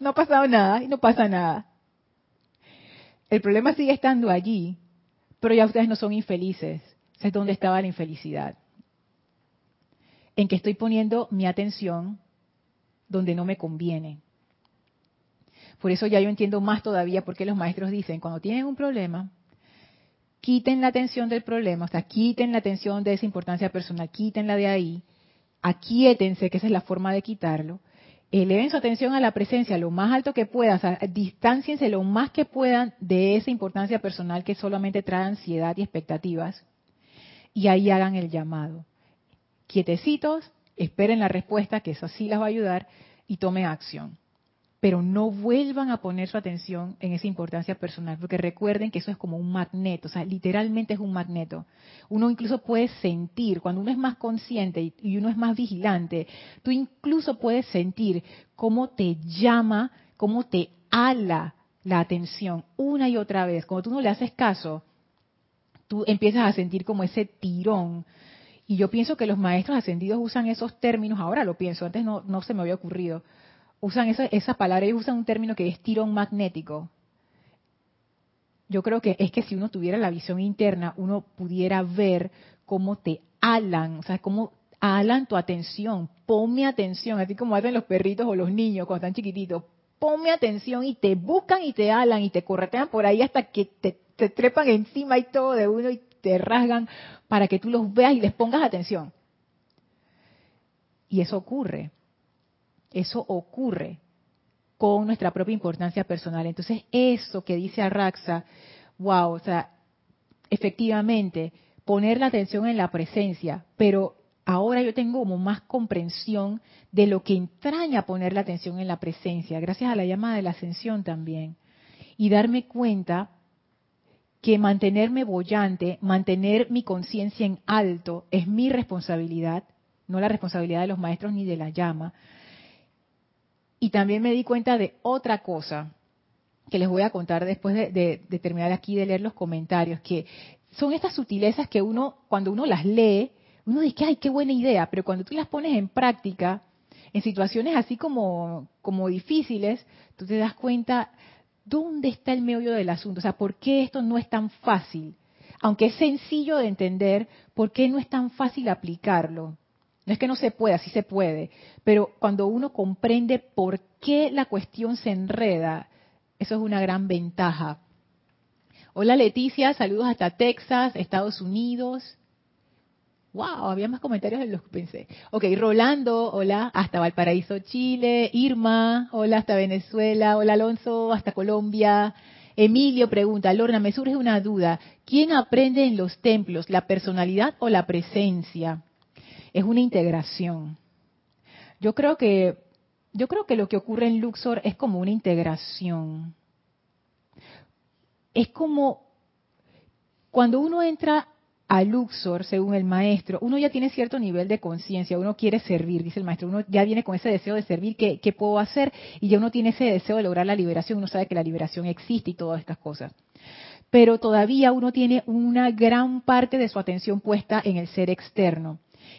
no ha pasado nada y no pasa nada. El problema sigue estando allí, pero ya ustedes no son infelices es dónde estaba la infelicidad. En que estoy poniendo mi atención donde no me conviene. Por eso ya yo entiendo más todavía por qué los maestros dicen, cuando tienen un problema, quiten la atención del problema, o sea, quiten la atención de esa importancia personal, quítenla de ahí, aquíétense, que esa es la forma de quitarlo, eleven su atención a la presencia lo más alto que puedan, distanciense lo más que puedan de esa importancia personal que solamente trae ansiedad y expectativas, y ahí hagan el llamado. Quietecitos, esperen la respuesta, que eso sí las va a ayudar, y tomen acción. Pero no vuelvan a poner su atención en esa importancia personal, porque recuerden que eso es como un magneto, o sea, literalmente es un magneto. Uno incluso puede sentir, cuando uno es más consciente y uno es más vigilante, tú incluso puedes sentir cómo te llama, cómo te ala la atención una y otra vez. Cuando tú no le haces caso, tú empiezas a sentir como ese tirón. Y yo pienso que los maestros ascendidos usan esos términos, ahora lo pienso, antes no, no se me había ocurrido. Usan esa, esa palabra, ellos usan un término que es tirón magnético. Yo creo que es que si uno tuviera la visión interna, uno pudiera ver cómo te alan, o sea, cómo alan tu atención, ponme atención, así como hacen los perritos o los niños cuando están chiquititos, ponme atención y te buscan y te alan y te corretean por ahí hasta que te te trepan encima y todo de uno y te rasgan para que tú los veas y les pongas atención. Y eso ocurre. Eso ocurre con nuestra propia importancia personal. Entonces, eso que dice Arraxa, wow, o sea, efectivamente, poner la atención en la presencia, pero ahora yo tengo como más comprensión de lo que entraña poner la atención en la presencia, gracias a la llama de la ascensión también. Y darme cuenta que mantenerme bollante, mantener mi conciencia en alto es mi responsabilidad, no la responsabilidad de los maestros ni de la llama. Y también me di cuenta de otra cosa que les voy a contar después de, terminar aquí de leer los comentarios, que son estas sutilezas que uno, cuando uno las lee, uno dice, ay, qué buena idea, pero cuando tú las pones en práctica, en situaciones así como, como difíciles, tú te das cuenta ¿dónde está el meollo del asunto? O sea, ¿por qué esto no es tan fácil? Aunque es sencillo de entender, ¿por qué no es tan fácil aplicarlo? No es que no se pueda, sí se puede, pero cuando uno comprende por qué la cuestión se enreda, eso es una gran ventaja. Hola Leticia, saludos hasta Texas, Estados Unidos. Wow, había más comentarios de los que pensé. Ok, Rolando, hola, hasta Valparaíso, Chile. Irma, hola, hasta Venezuela. Hola, Alonso, hasta Colombia. Emilio pregunta, Lorna, me surge una duda. ¿Quién aprende en los templos, la personalidad o la presencia? Es una integración. Yo creo que, yo creo que lo que ocurre en Luxor es como una integración. Es como cuando uno entra a Luxor, según el maestro, uno ya tiene cierto nivel de conciencia, uno quiere servir, dice el maestro, uno ya viene con ese deseo de servir, ¿qué, puedo hacer? Y ya uno tiene ese deseo de lograr la liberación, uno sabe que la liberación existe y todas estas cosas. Pero todavía uno tiene una gran parte de su atención puesta en el ser externo.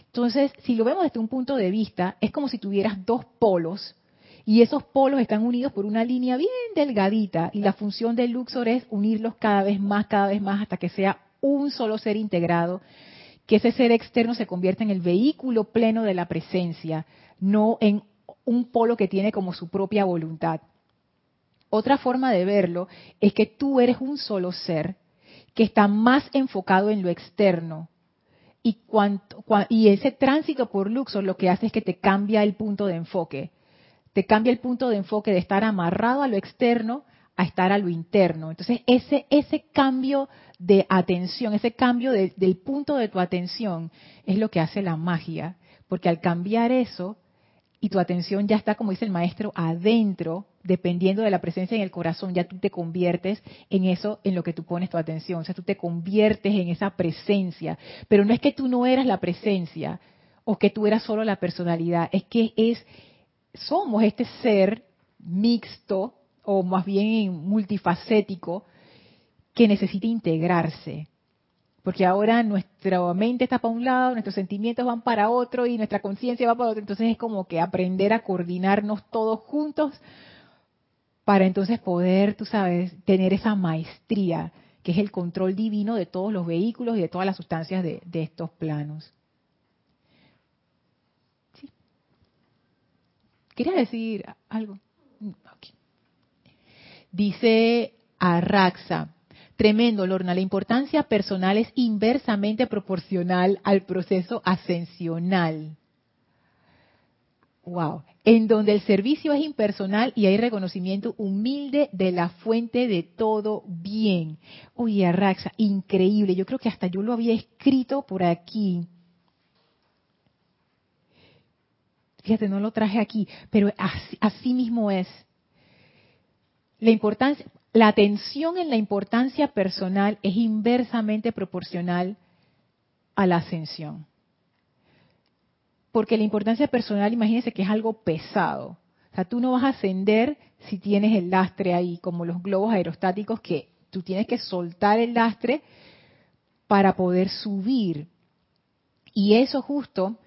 Entonces, si lo vemos desde un punto de vista, es como si tuvieras dos polos y esos polos están unidos por una línea bien delgadita y la función del Luxor es unirlos cada vez más, cada vez más hasta que sea un solo ser integrado, que ese ser externo se convierta en el vehículo pleno de la presencia, no en un polo que tiene como su propia voluntad. Otra forma de verlo es que tú eres un solo ser que está más enfocado en lo externo. Y, y ese tránsito por Luxor lo que hace es que te cambia el punto de enfoque. Te cambia el punto de enfoque de estar amarrado a lo externo a estar a lo interno. Entonces, ese, ese cambio de atención, ese cambio del punto de tu atención es lo que hace la magia, porque al cambiar eso, y tu atención ya está, como dice el maestro, adentro, dependiendo de la presencia en el corazón, ya tú te conviertes en eso en lo que tú pones tu atención, o sea, tú te conviertes en esa presencia, pero no es que tú no eras la presencia o que tú eras solo la personalidad, es que es somos este ser mixto o más bien multifacético que necesita integrarse. Porque ahora nuestra mente está para un lado, nuestros sentimientos van para otro y nuestra conciencia va para otro. Entonces es como que aprender a coordinarnos todos juntos para entonces poder, tú sabes, tener esa maestría, que es el control divino de todos los vehículos y de todas las sustancias de, estos planos. ¿Sí? ¿Quería decir algo? Mm, Dice Arraxa, Tremendo, Lorna. La importancia personal es inversamente proporcional al proceso ascensional. Wow. En donde el servicio es impersonal y hay reconocimiento humilde de la fuente de todo bien. Oye, Arraxa, increíble. Yo creo que hasta yo lo había escrito por aquí. Fíjate, no lo traje aquí, pero así mismo es. La importancia, la atención en la importancia personal es inversamente proporcional a la ascensión. Porque la importancia personal, imagínense que es algo pesado. O sea, tú no vas a ascender si tienes el lastre ahí, como los globos aerostáticos, que tú tienes que soltar el lastre para poder subir. Y eso justo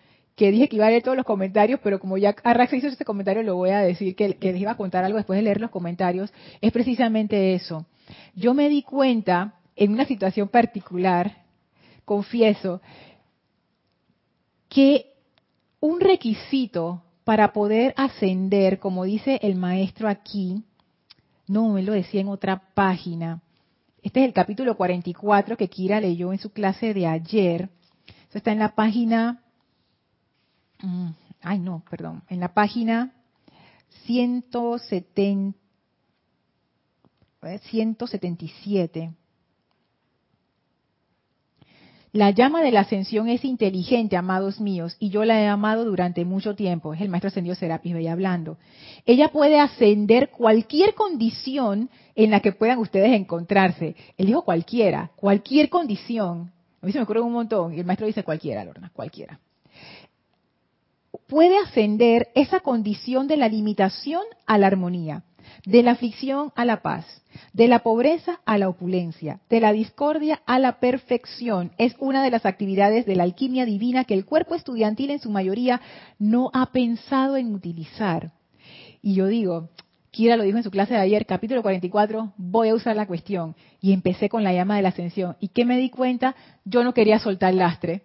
que dije que iba a leer todos los comentarios, pero como ya Arrax hizo este comentario, lo voy a decir que, les iba a contar algo después de leer los comentarios, es precisamente eso. Yo me di cuenta en una situación particular, confieso, que un requisito para poder ascender, como dice el maestro aquí, no me lo decía en otra página. Este es el capítulo 44 que Kira leyó en su clase de ayer. Eso está en la página ay no, perdón, en la página 170, 177. La llama de la ascensión es inteligente, amados míos, y yo la he amado durante mucho tiempo. Es el maestro ascendido Serapis Bey hablando. Ella puede ascender cualquier condición en la que puedan ustedes encontrarse. Él dijo cualquiera, cualquier condición. A mí se me ocurre un montón, y el maestro dice cualquiera, Lorna, cualquiera puede ascender esa condición de la limitación a la armonía, de la aflicción a la paz, de la pobreza a la opulencia, de la discordia a la perfección. Es una de las actividades de la alquimia divina que el cuerpo estudiantil en su mayoría no ha pensado en utilizar. Y yo digo, Kira lo dijo en su clase de ayer, capítulo 44, voy a usar la cuestión. Y empecé con la llama de la ascensión. ¿Y qué me di cuenta? Yo no quería soltar el lastre.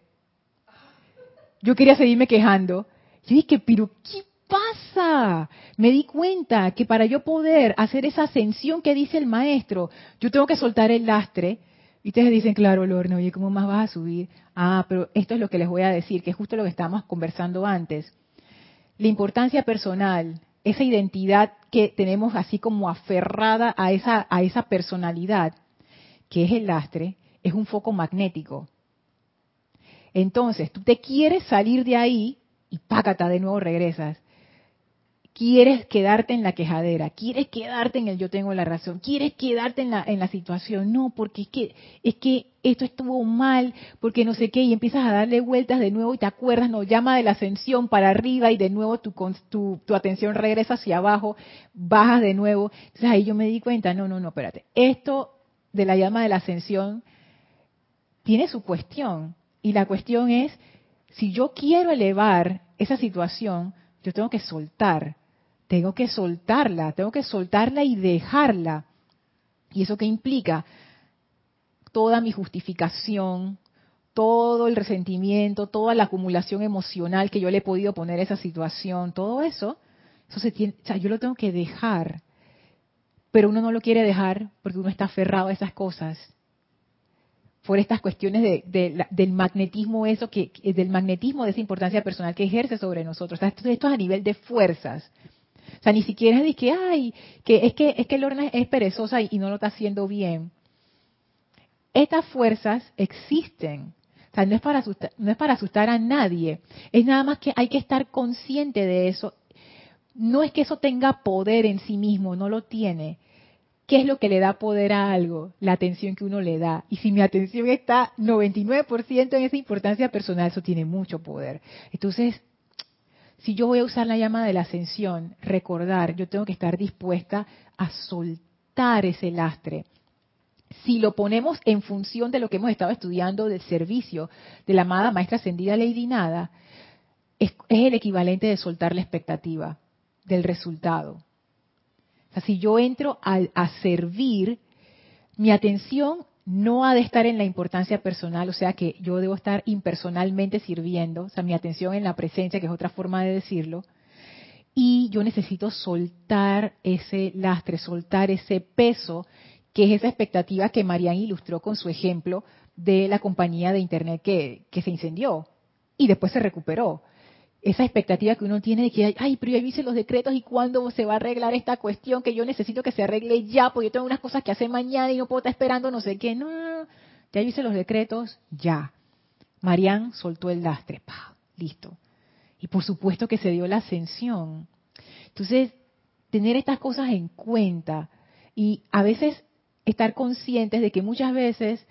Yo quería seguirme quejando. Yo dije, pero ¿qué pasa? Me di cuenta que para yo poder hacer esa ascensión que dice el maestro, yo tengo que soltar el lastre. Y ustedes dicen, claro, Lorna, oye, ¿cómo más vas a subir? Ah, pero esto es lo que les voy a decir, que es justo lo que estábamos conversando antes. La importancia personal, esa identidad que tenemos así como aferrada a esa, a esa personalidad, que es el lastre, es un foco magnético. Entonces, tú te quieres salir de ahí y pácata, de nuevo regresas. Quieres quedarte en la quejadera, quieres quedarte en el yo tengo la razón, quieres quedarte en la, en la situación. No, porque es que, es que esto estuvo mal, porque no sé qué, y empiezas a darle vueltas de nuevo y te acuerdas, no, llama de la ascensión para arriba y de nuevo tu, tu, tu atención regresa hacia abajo, bajas de nuevo. Entonces ahí yo me di cuenta, no, no, no, espérate, esto de la llama de la ascensión tiene su cuestión. Y la cuestión es, si yo quiero elevar esa situación, yo tengo que soltar, tengo que soltarla, tengo que soltarla y dejarla. ¿Y eso qué implica? Toda mi justificación, todo el resentimiento, toda la acumulación emocional que yo le he podido poner a esa situación, todo eso, eso se tiene, o sea, yo lo tengo que dejar. Pero uno no lo quiere dejar porque uno está aferrado a esas cosas por estas cuestiones de, del magnetismo, eso que del magnetismo de esa importancia personal que ejerce sobre nosotros. esto, es a nivel de fuerzas. O sea, ni siquiera es de que, ay, que es que es que Lorna es perezosa y, no lo está haciendo bien. Estas fuerzas existen. sea, no es, para asustar, no es para asustar a nadie. Es nada más que hay que estar consciente de eso. No es que eso tenga poder en sí mismo, no lo tiene. ¿Qué es lo que le da poder a algo? La atención que uno le da. Y si mi atención está 99% en esa importancia personal, eso tiene mucho poder. Entonces, si yo voy a usar la llama de la ascensión, recordar, yo tengo que estar dispuesta a soltar ese lastre. Si lo ponemos en función de lo que hemos estado estudiando del servicio de la amada maestra ascendida Lady Nada, es, el equivalente de soltar la expectativa del resultado. Si yo entro a, servir, mi atención no ha de estar en la importancia personal, o sea que yo debo estar impersonalmente sirviendo, o sea, mi atención en la presencia, que es otra forma de decirlo, y yo necesito soltar ese lastre, soltar ese peso, que es esa expectativa que Marian ilustró con su ejemplo de la compañía de Internet que se incendió y después se recuperó esa expectativa que uno tiene de que, ay, pero ya hice los decretos y cuándo se va a arreglar esta cuestión que yo necesito que se arregle ya, porque yo tengo unas cosas que hacer mañana y no puedo estar esperando no sé qué. No, ya hice los decretos, ya. Marián soltó el lastre, pa, listo. Y por supuesto que se dio la ascensión. Entonces, tener estas cosas en cuenta y a veces estar conscientes de que muchas veces,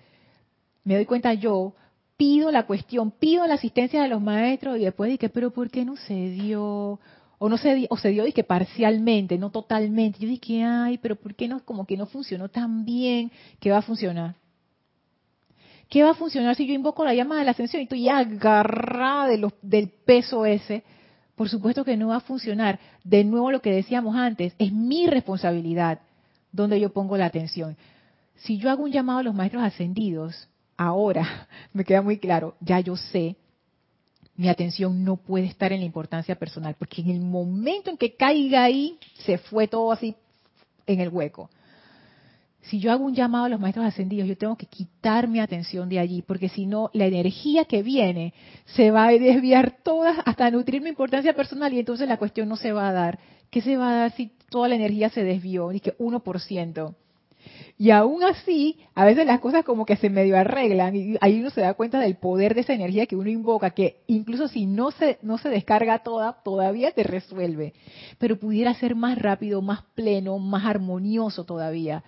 me doy cuenta yo, pido la cuestión, pido la asistencia de los maestros y después dije, pero ¿por qué no se dio? O no se dio, o se dio que parcialmente, no totalmente. Yo dije, ay, pero ¿por qué no, como que no funcionó tan bien que va a funcionar? ¿Qué va a funcionar si yo invoco la llama de la ascensión y estoy agarrada de del peso ese? Por supuesto que no va a funcionar. De nuevo lo que decíamos antes, es mi responsabilidad donde yo pongo la atención. Si yo hago un llamado a los maestros ascendidos, ahora me queda muy claro, ya yo sé, mi atención no puede estar en la importancia personal, porque en el momento en que caiga ahí, se fue todo así en el hueco. Si yo hago un llamado a los maestros ascendidos, yo tengo que quitar mi atención de allí, porque si no, la energía que viene se va a desviar toda hasta nutrir mi importancia personal y entonces la cuestión no se va a dar. ¿Qué se va a dar si toda la energía se desvió? Ni que 1%. Y aún así, a veces las cosas como que se medio arreglan y ahí uno se da cuenta del poder de esa energía que uno invoca, que incluso si no se, no se descarga toda, todavía te resuelve. Pero pudiera ser más rápido, más pleno, más armonioso todavía,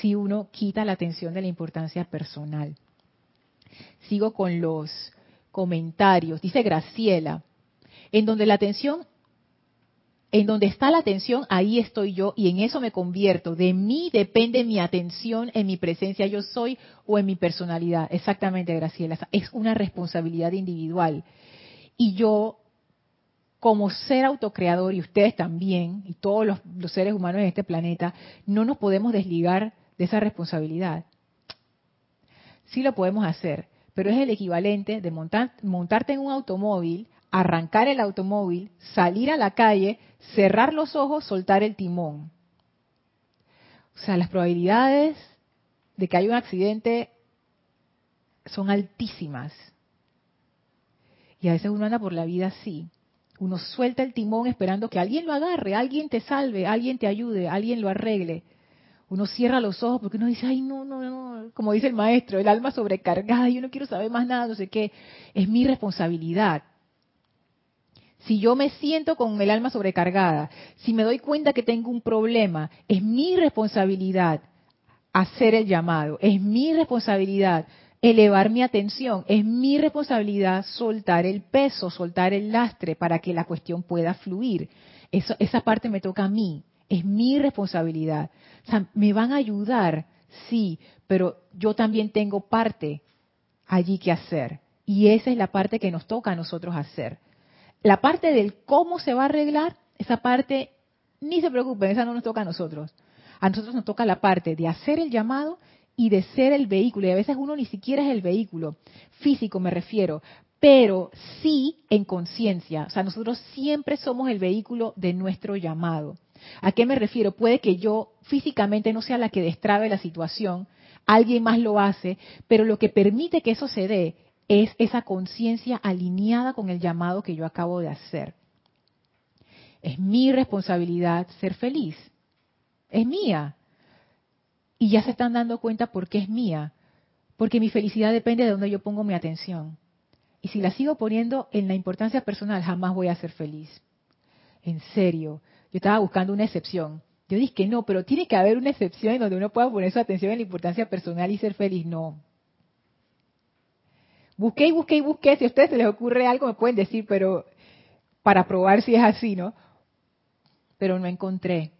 si uno quita la atención de la importancia personal. Sigo con los comentarios. Dice Graciela, en donde la atención en donde está la atención, ahí estoy yo y en eso me convierto. De mí depende mi atención en mi presencia yo soy o en mi personalidad. Exactamente, Graciela. Es una responsabilidad individual. Y yo, como ser autocreador, y ustedes también, y todos los, seres humanos en este planeta, no nos podemos desligar de esa responsabilidad. Sí lo podemos hacer, pero es el equivalente de montarte en un automóvil arrancar el automóvil, salir a la calle, cerrar los ojos, soltar el timón. O sea, las probabilidades de que haya un accidente son altísimas. Y a veces uno anda por la vida así. Uno suelta el timón esperando que alguien lo agarre, alguien te salve, alguien te ayude, alguien lo arregle. Uno cierra los ojos porque uno dice, ay, no, no, no, como dice el maestro, el alma sobrecargada, yo no quiero saber más nada, no sé qué. Es mi responsabilidad. Si yo me siento con el alma sobrecargada, si me doy cuenta que tengo un problema, es mi responsabilidad hacer el llamado, es mi responsabilidad elevar mi atención, es mi responsabilidad soltar el peso, soltar el lastre para que la cuestión pueda fluir. esa parte me toca a mí, es mi responsabilidad. O sea, me van a ayudar, sí, pero yo también tengo parte allí que hacer. Y esa es la parte que nos toca a nosotros hacer la parte del cómo se va a arreglar, esa parte, ni se preocupen, esa no nos toca a nosotros. A nosotros nos toca la parte de hacer el llamado y de ser el vehículo. Y a veces uno ni siquiera es el vehículo, físico me refiero, pero sí en conciencia. O sea, nosotros siempre somos el vehículo de nuestro llamado. ¿A qué me refiero? Puede que yo físicamente no sea la que destrabe la situación, alguien más lo hace, pero lo que permite que eso se dé es esa conciencia alineada con el llamado que yo acabo de hacer. Es mi responsabilidad ser feliz. Es mía. Y ya se están dando cuenta por qué es mía. Porque mi felicidad depende de donde yo pongo mi atención. Y si la sigo poniendo en la importancia personal, jamás voy a ser feliz. En serio. Yo estaba buscando una excepción. Yo dije que no, pero tiene que haber una excepción en donde uno pueda poner su atención en la importancia personal y ser feliz. No. Busqué y busqué y busqué. Si a ustedes se les ocurre algo, me pueden decir, pero para probar si es así, ¿no? Pero no encontré.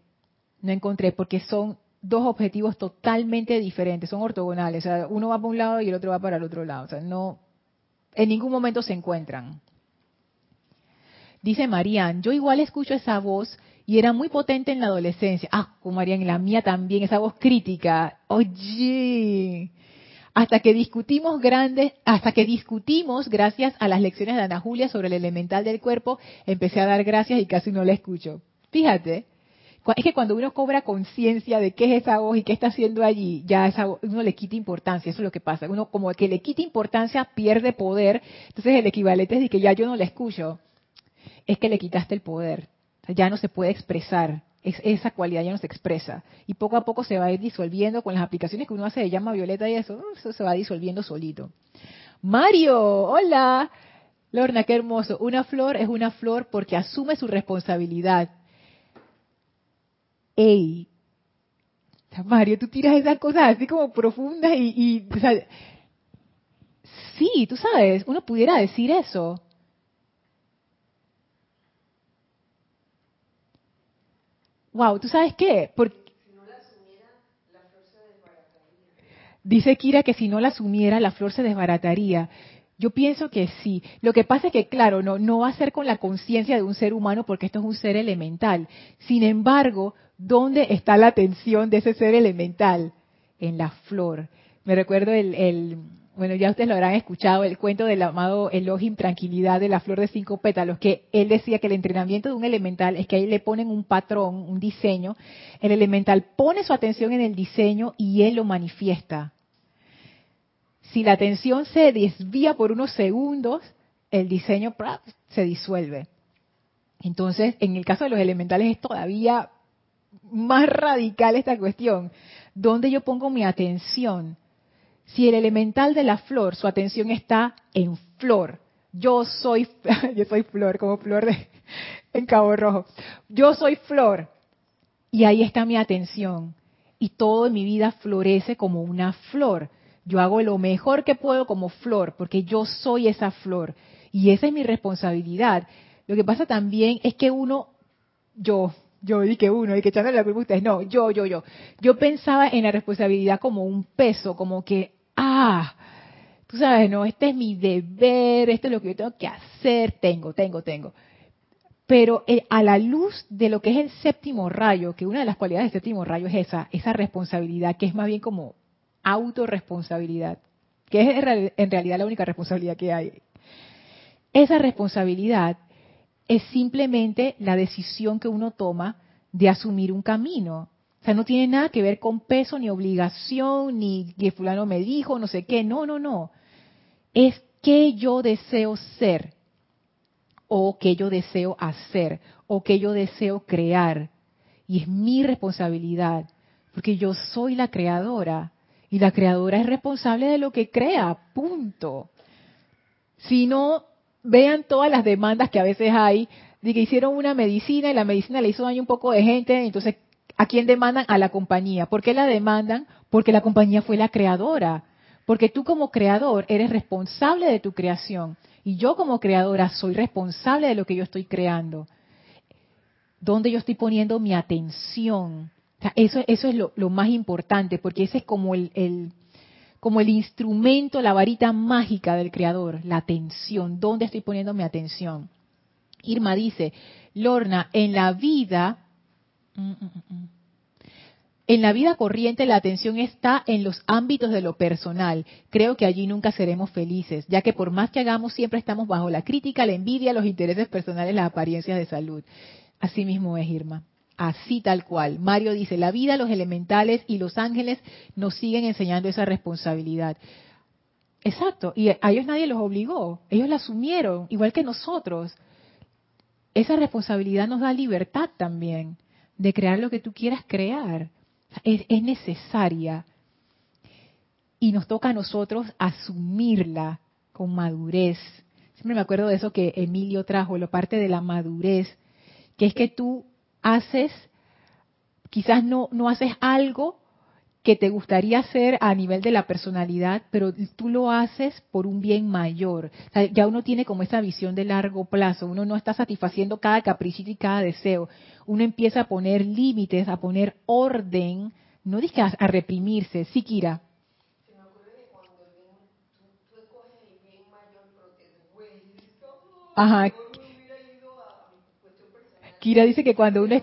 No encontré porque son dos objetivos totalmente diferentes, son ortogonales. O sea, uno va para un lado y el otro va para el otro lado. O sea, no, en ningún momento se encuentran. Dice Marían, yo igual escucho esa voz y era muy potente en la adolescencia. Ah, con Marían, la mía también, esa voz crítica. Oye, hasta que discutimos grandes, hasta que discutimos, gracias a las lecciones de Ana Julia sobre el elemental del cuerpo, empecé a dar gracias y casi no la escucho. Fíjate, es que cuando uno cobra conciencia de qué es esa voz y qué está haciendo allí, ya esa uno le quita importancia, eso es lo que pasa. Uno como que le quita importancia pierde poder, entonces el equivalente es de que ya yo no la escucho, es que le quitaste el poder, ya no se puede expresar, esa cualidad ya no se expresa. Y poco a poco se va a ir disolviendo con las aplicaciones que uno hace de llama violeta y eso, eso se va disolviendo solito. Mario, hola. Lorna, qué hermoso. Una flor es una flor porque asume su responsabilidad. Ey, Mario, tú tiras esas cosas así como profundas y, sí, tú sabes, uno pudiera decir eso. Wow, ¿tú sabes qué? Porque Dice Kira que si no la asumiera, la flor se desbarataría. Yo pienso que sí. Lo que pasa es que, claro, no, no va a ser con la conciencia de un ser humano porque esto es un ser elemental. Sin embargo, ¿dónde está la atención de ese ser elemental? En la flor. Me recuerdo el, el, bueno, ya ustedes lo habrán escuchado, el cuento del amado Elohim Tranquilidad de la flor de cinco pétalos, que él decía que el entrenamiento de un elemental es que ahí le ponen un patrón, un diseño, el elemental pone su atención en el diseño y él lo manifiesta. Si la atención se desvía por unos segundos, el diseño se disuelve. Entonces, en el caso de los elementales es todavía más radical esta cuestión. ¿Dónde yo pongo mi atención? Si el elemental de la flor, su atención está en flor. Yo soy, yo soy flor, como flor de, en Cabo Rojo. Yo soy flor. Y ahí está mi atención. Y todo en mi vida florece como una flor. Yo hago lo mejor que puedo como flor, porque yo soy esa flor. Y esa es mi responsabilidad. Lo que pasa también es que uno, yo, yo di que uno, y que echándole la culpa ustedes, no, yo, yo, yo. Yo pensaba en la responsabilidad como un peso, como que ah, tú sabes, no, este es mi deber, esto es lo que yo tengo que hacer, tengo, tengo, tengo. Pero eh, a la luz de lo que es el séptimo rayo, que una de las cualidades del séptimo rayo es esa, esa responsabilidad, que es más bien como autorresponsabilidad, que es en realidad la única responsabilidad que hay. Esa responsabilidad es simplemente la decisión que uno toma de asumir un camino, sea, no tiene nada que ver con peso, ni obligación, ni que fulano me dijo, no sé qué. No, no, no. Es que yo deseo ser, o que yo deseo hacer, o que yo deseo crear. Y es mi responsabilidad, porque yo soy la creadora. Y la creadora es responsable de lo que crea, punto. Si no, vean todas las demandas que a veces hay de que hicieron una medicina y la medicina le hizo daño a un poco de gente, entonces ¿A quién demandan? A la compañía. ¿Por qué la demandan? Porque la compañía fue la creadora. Porque tú como creador eres responsable de tu creación. Y yo como creadora soy responsable de lo que yo estoy creando. ¿Dónde yo estoy poniendo mi atención? eso, es lo, más importante, porque ese es como el instrumento, la varita mágica del creador, la atención. ¿Dónde estoy poniendo mi atención? Irma dice, Lorna, en la vida Mm, mm, mm, en la vida corriente la atención está en los ámbitos de lo personal. Creo que allí nunca seremos felices, ya que por más que hagamos siempre estamos bajo la crítica, la envidia, los intereses personales, las apariencias de salud. Así mismo es, Irma. Así tal cual. Mario dice, la vida, los elementales y los ángeles nos siguen enseñando esa responsabilidad. Exacto, y a ellos nadie los obligó, ellos la asumieron, igual que nosotros. Esa responsabilidad nos da libertad también de crear lo que tú quieras crear. Es, necesaria. Y nos toca a nosotros asumirla con madurez, siempre me acuerdo de eso que Emilio trajo, la parte de la madurez, que es que tú haces, quizás no, no haces algo que te gustaría hacer a nivel de la personalidad, pero tú lo haces por un bien mayor. ya uno tiene como esa visión de largo plazo, uno no está satisfaciendo cada capricho y cada deseo. Uno empieza a poner límites, a poner orden, no dice a, a reprimirse. Sí, Kira. Ajá. Kira dice que cuando uno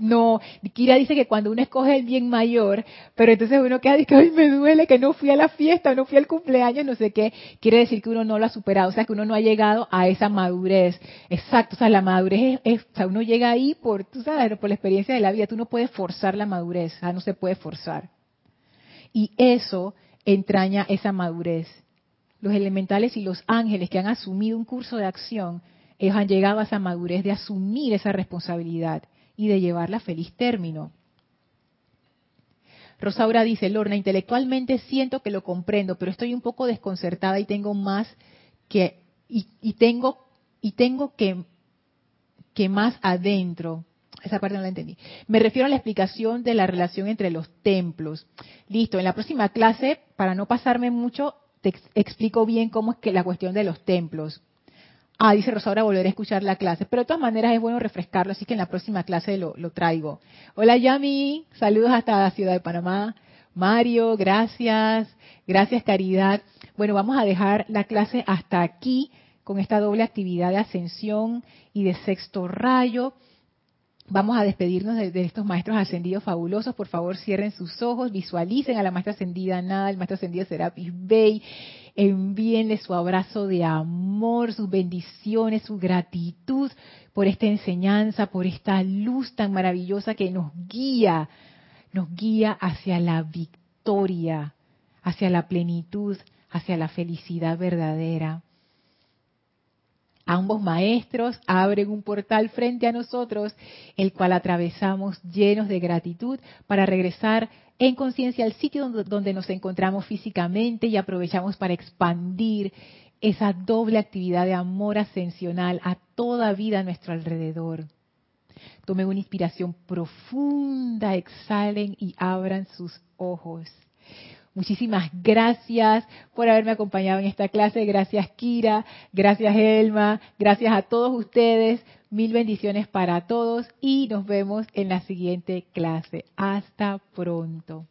no, Kira dice que cuando uno escoge el bien mayor, pero entonces uno queda dice, ay, me duele que no fui a la fiesta, no fui al cumpleaños, no sé qué, quiere decir que uno no lo ha superado, o sea, que uno no ha llegado a esa madurez. Exacto, o sea, la madurez es, o sea, uno llega ahí por, tú sabes, por la experiencia de la vida, tú no puedes forzar la madurez, o sea, no se puede forzar. Y eso entraña esa madurez. Los elementales y los ángeles que han asumido un curso de acción, ellos han llegado a esa madurez de asumir esa responsabilidad y de llevarla a feliz término. Rosaura dice, Lorna, intelectualmente siento que lo comprendo, pero estoy un poco desconcertada y tengo más que, y, tengo, y tengo que, que más adentro. Esa parte no la entendí. Me refiero a la explicación de la relación entre los templos. Listo, en la próxima clase, para no pasarme mucho, te explico bien cómo es que la cuestión de los templos. Ah, dice Rosaura, volveré a escuchar la clase. Pero de todas maneras es bueno refrescarlo, así que en la próxima clase lo, lo traigo. Hola Yami, saludos hasta la ciudad de Panamá. Mario, gracias. Gracias Caridad. Bueno, vamos a dejar la clase hasta aquí con esta doble actividad de ascensión y de sexto rayo. Vamos a despedirnos de, estos maestros ascendidos fabulosos. Por favor, cierren sus ojos, visualicen a la maestra ascendida Nada, el maestro ascendido Serapis Bey. Envíenle su abrazo de amor, sus bendiciones, su gratitud por esta enseñanza, por esta luz tan maravillosa que nos guía, nos guía hacia la victoria, hacia la plenitud, hacia la felicidad verdadera. Ambos maestros abren un portal frente a nosotros, el cual atravesamos llenos de gratitud para regresar en conciencia al sitio donde, nos encontramos físicamente y aprovechamos para expandir esa doble actividad de amor ascensional a toda vida a nuestro alrededor. Tomen una inspiración profunda, exhalen y abran sus ojos. Muchísimas gracias por haberme acompañado en esta clase. Gracias Kira, gracias Elma, gracias a todos ustedes. Mil bendiciones para todos y nos vemos en la siguiente clase. Hasta pronto.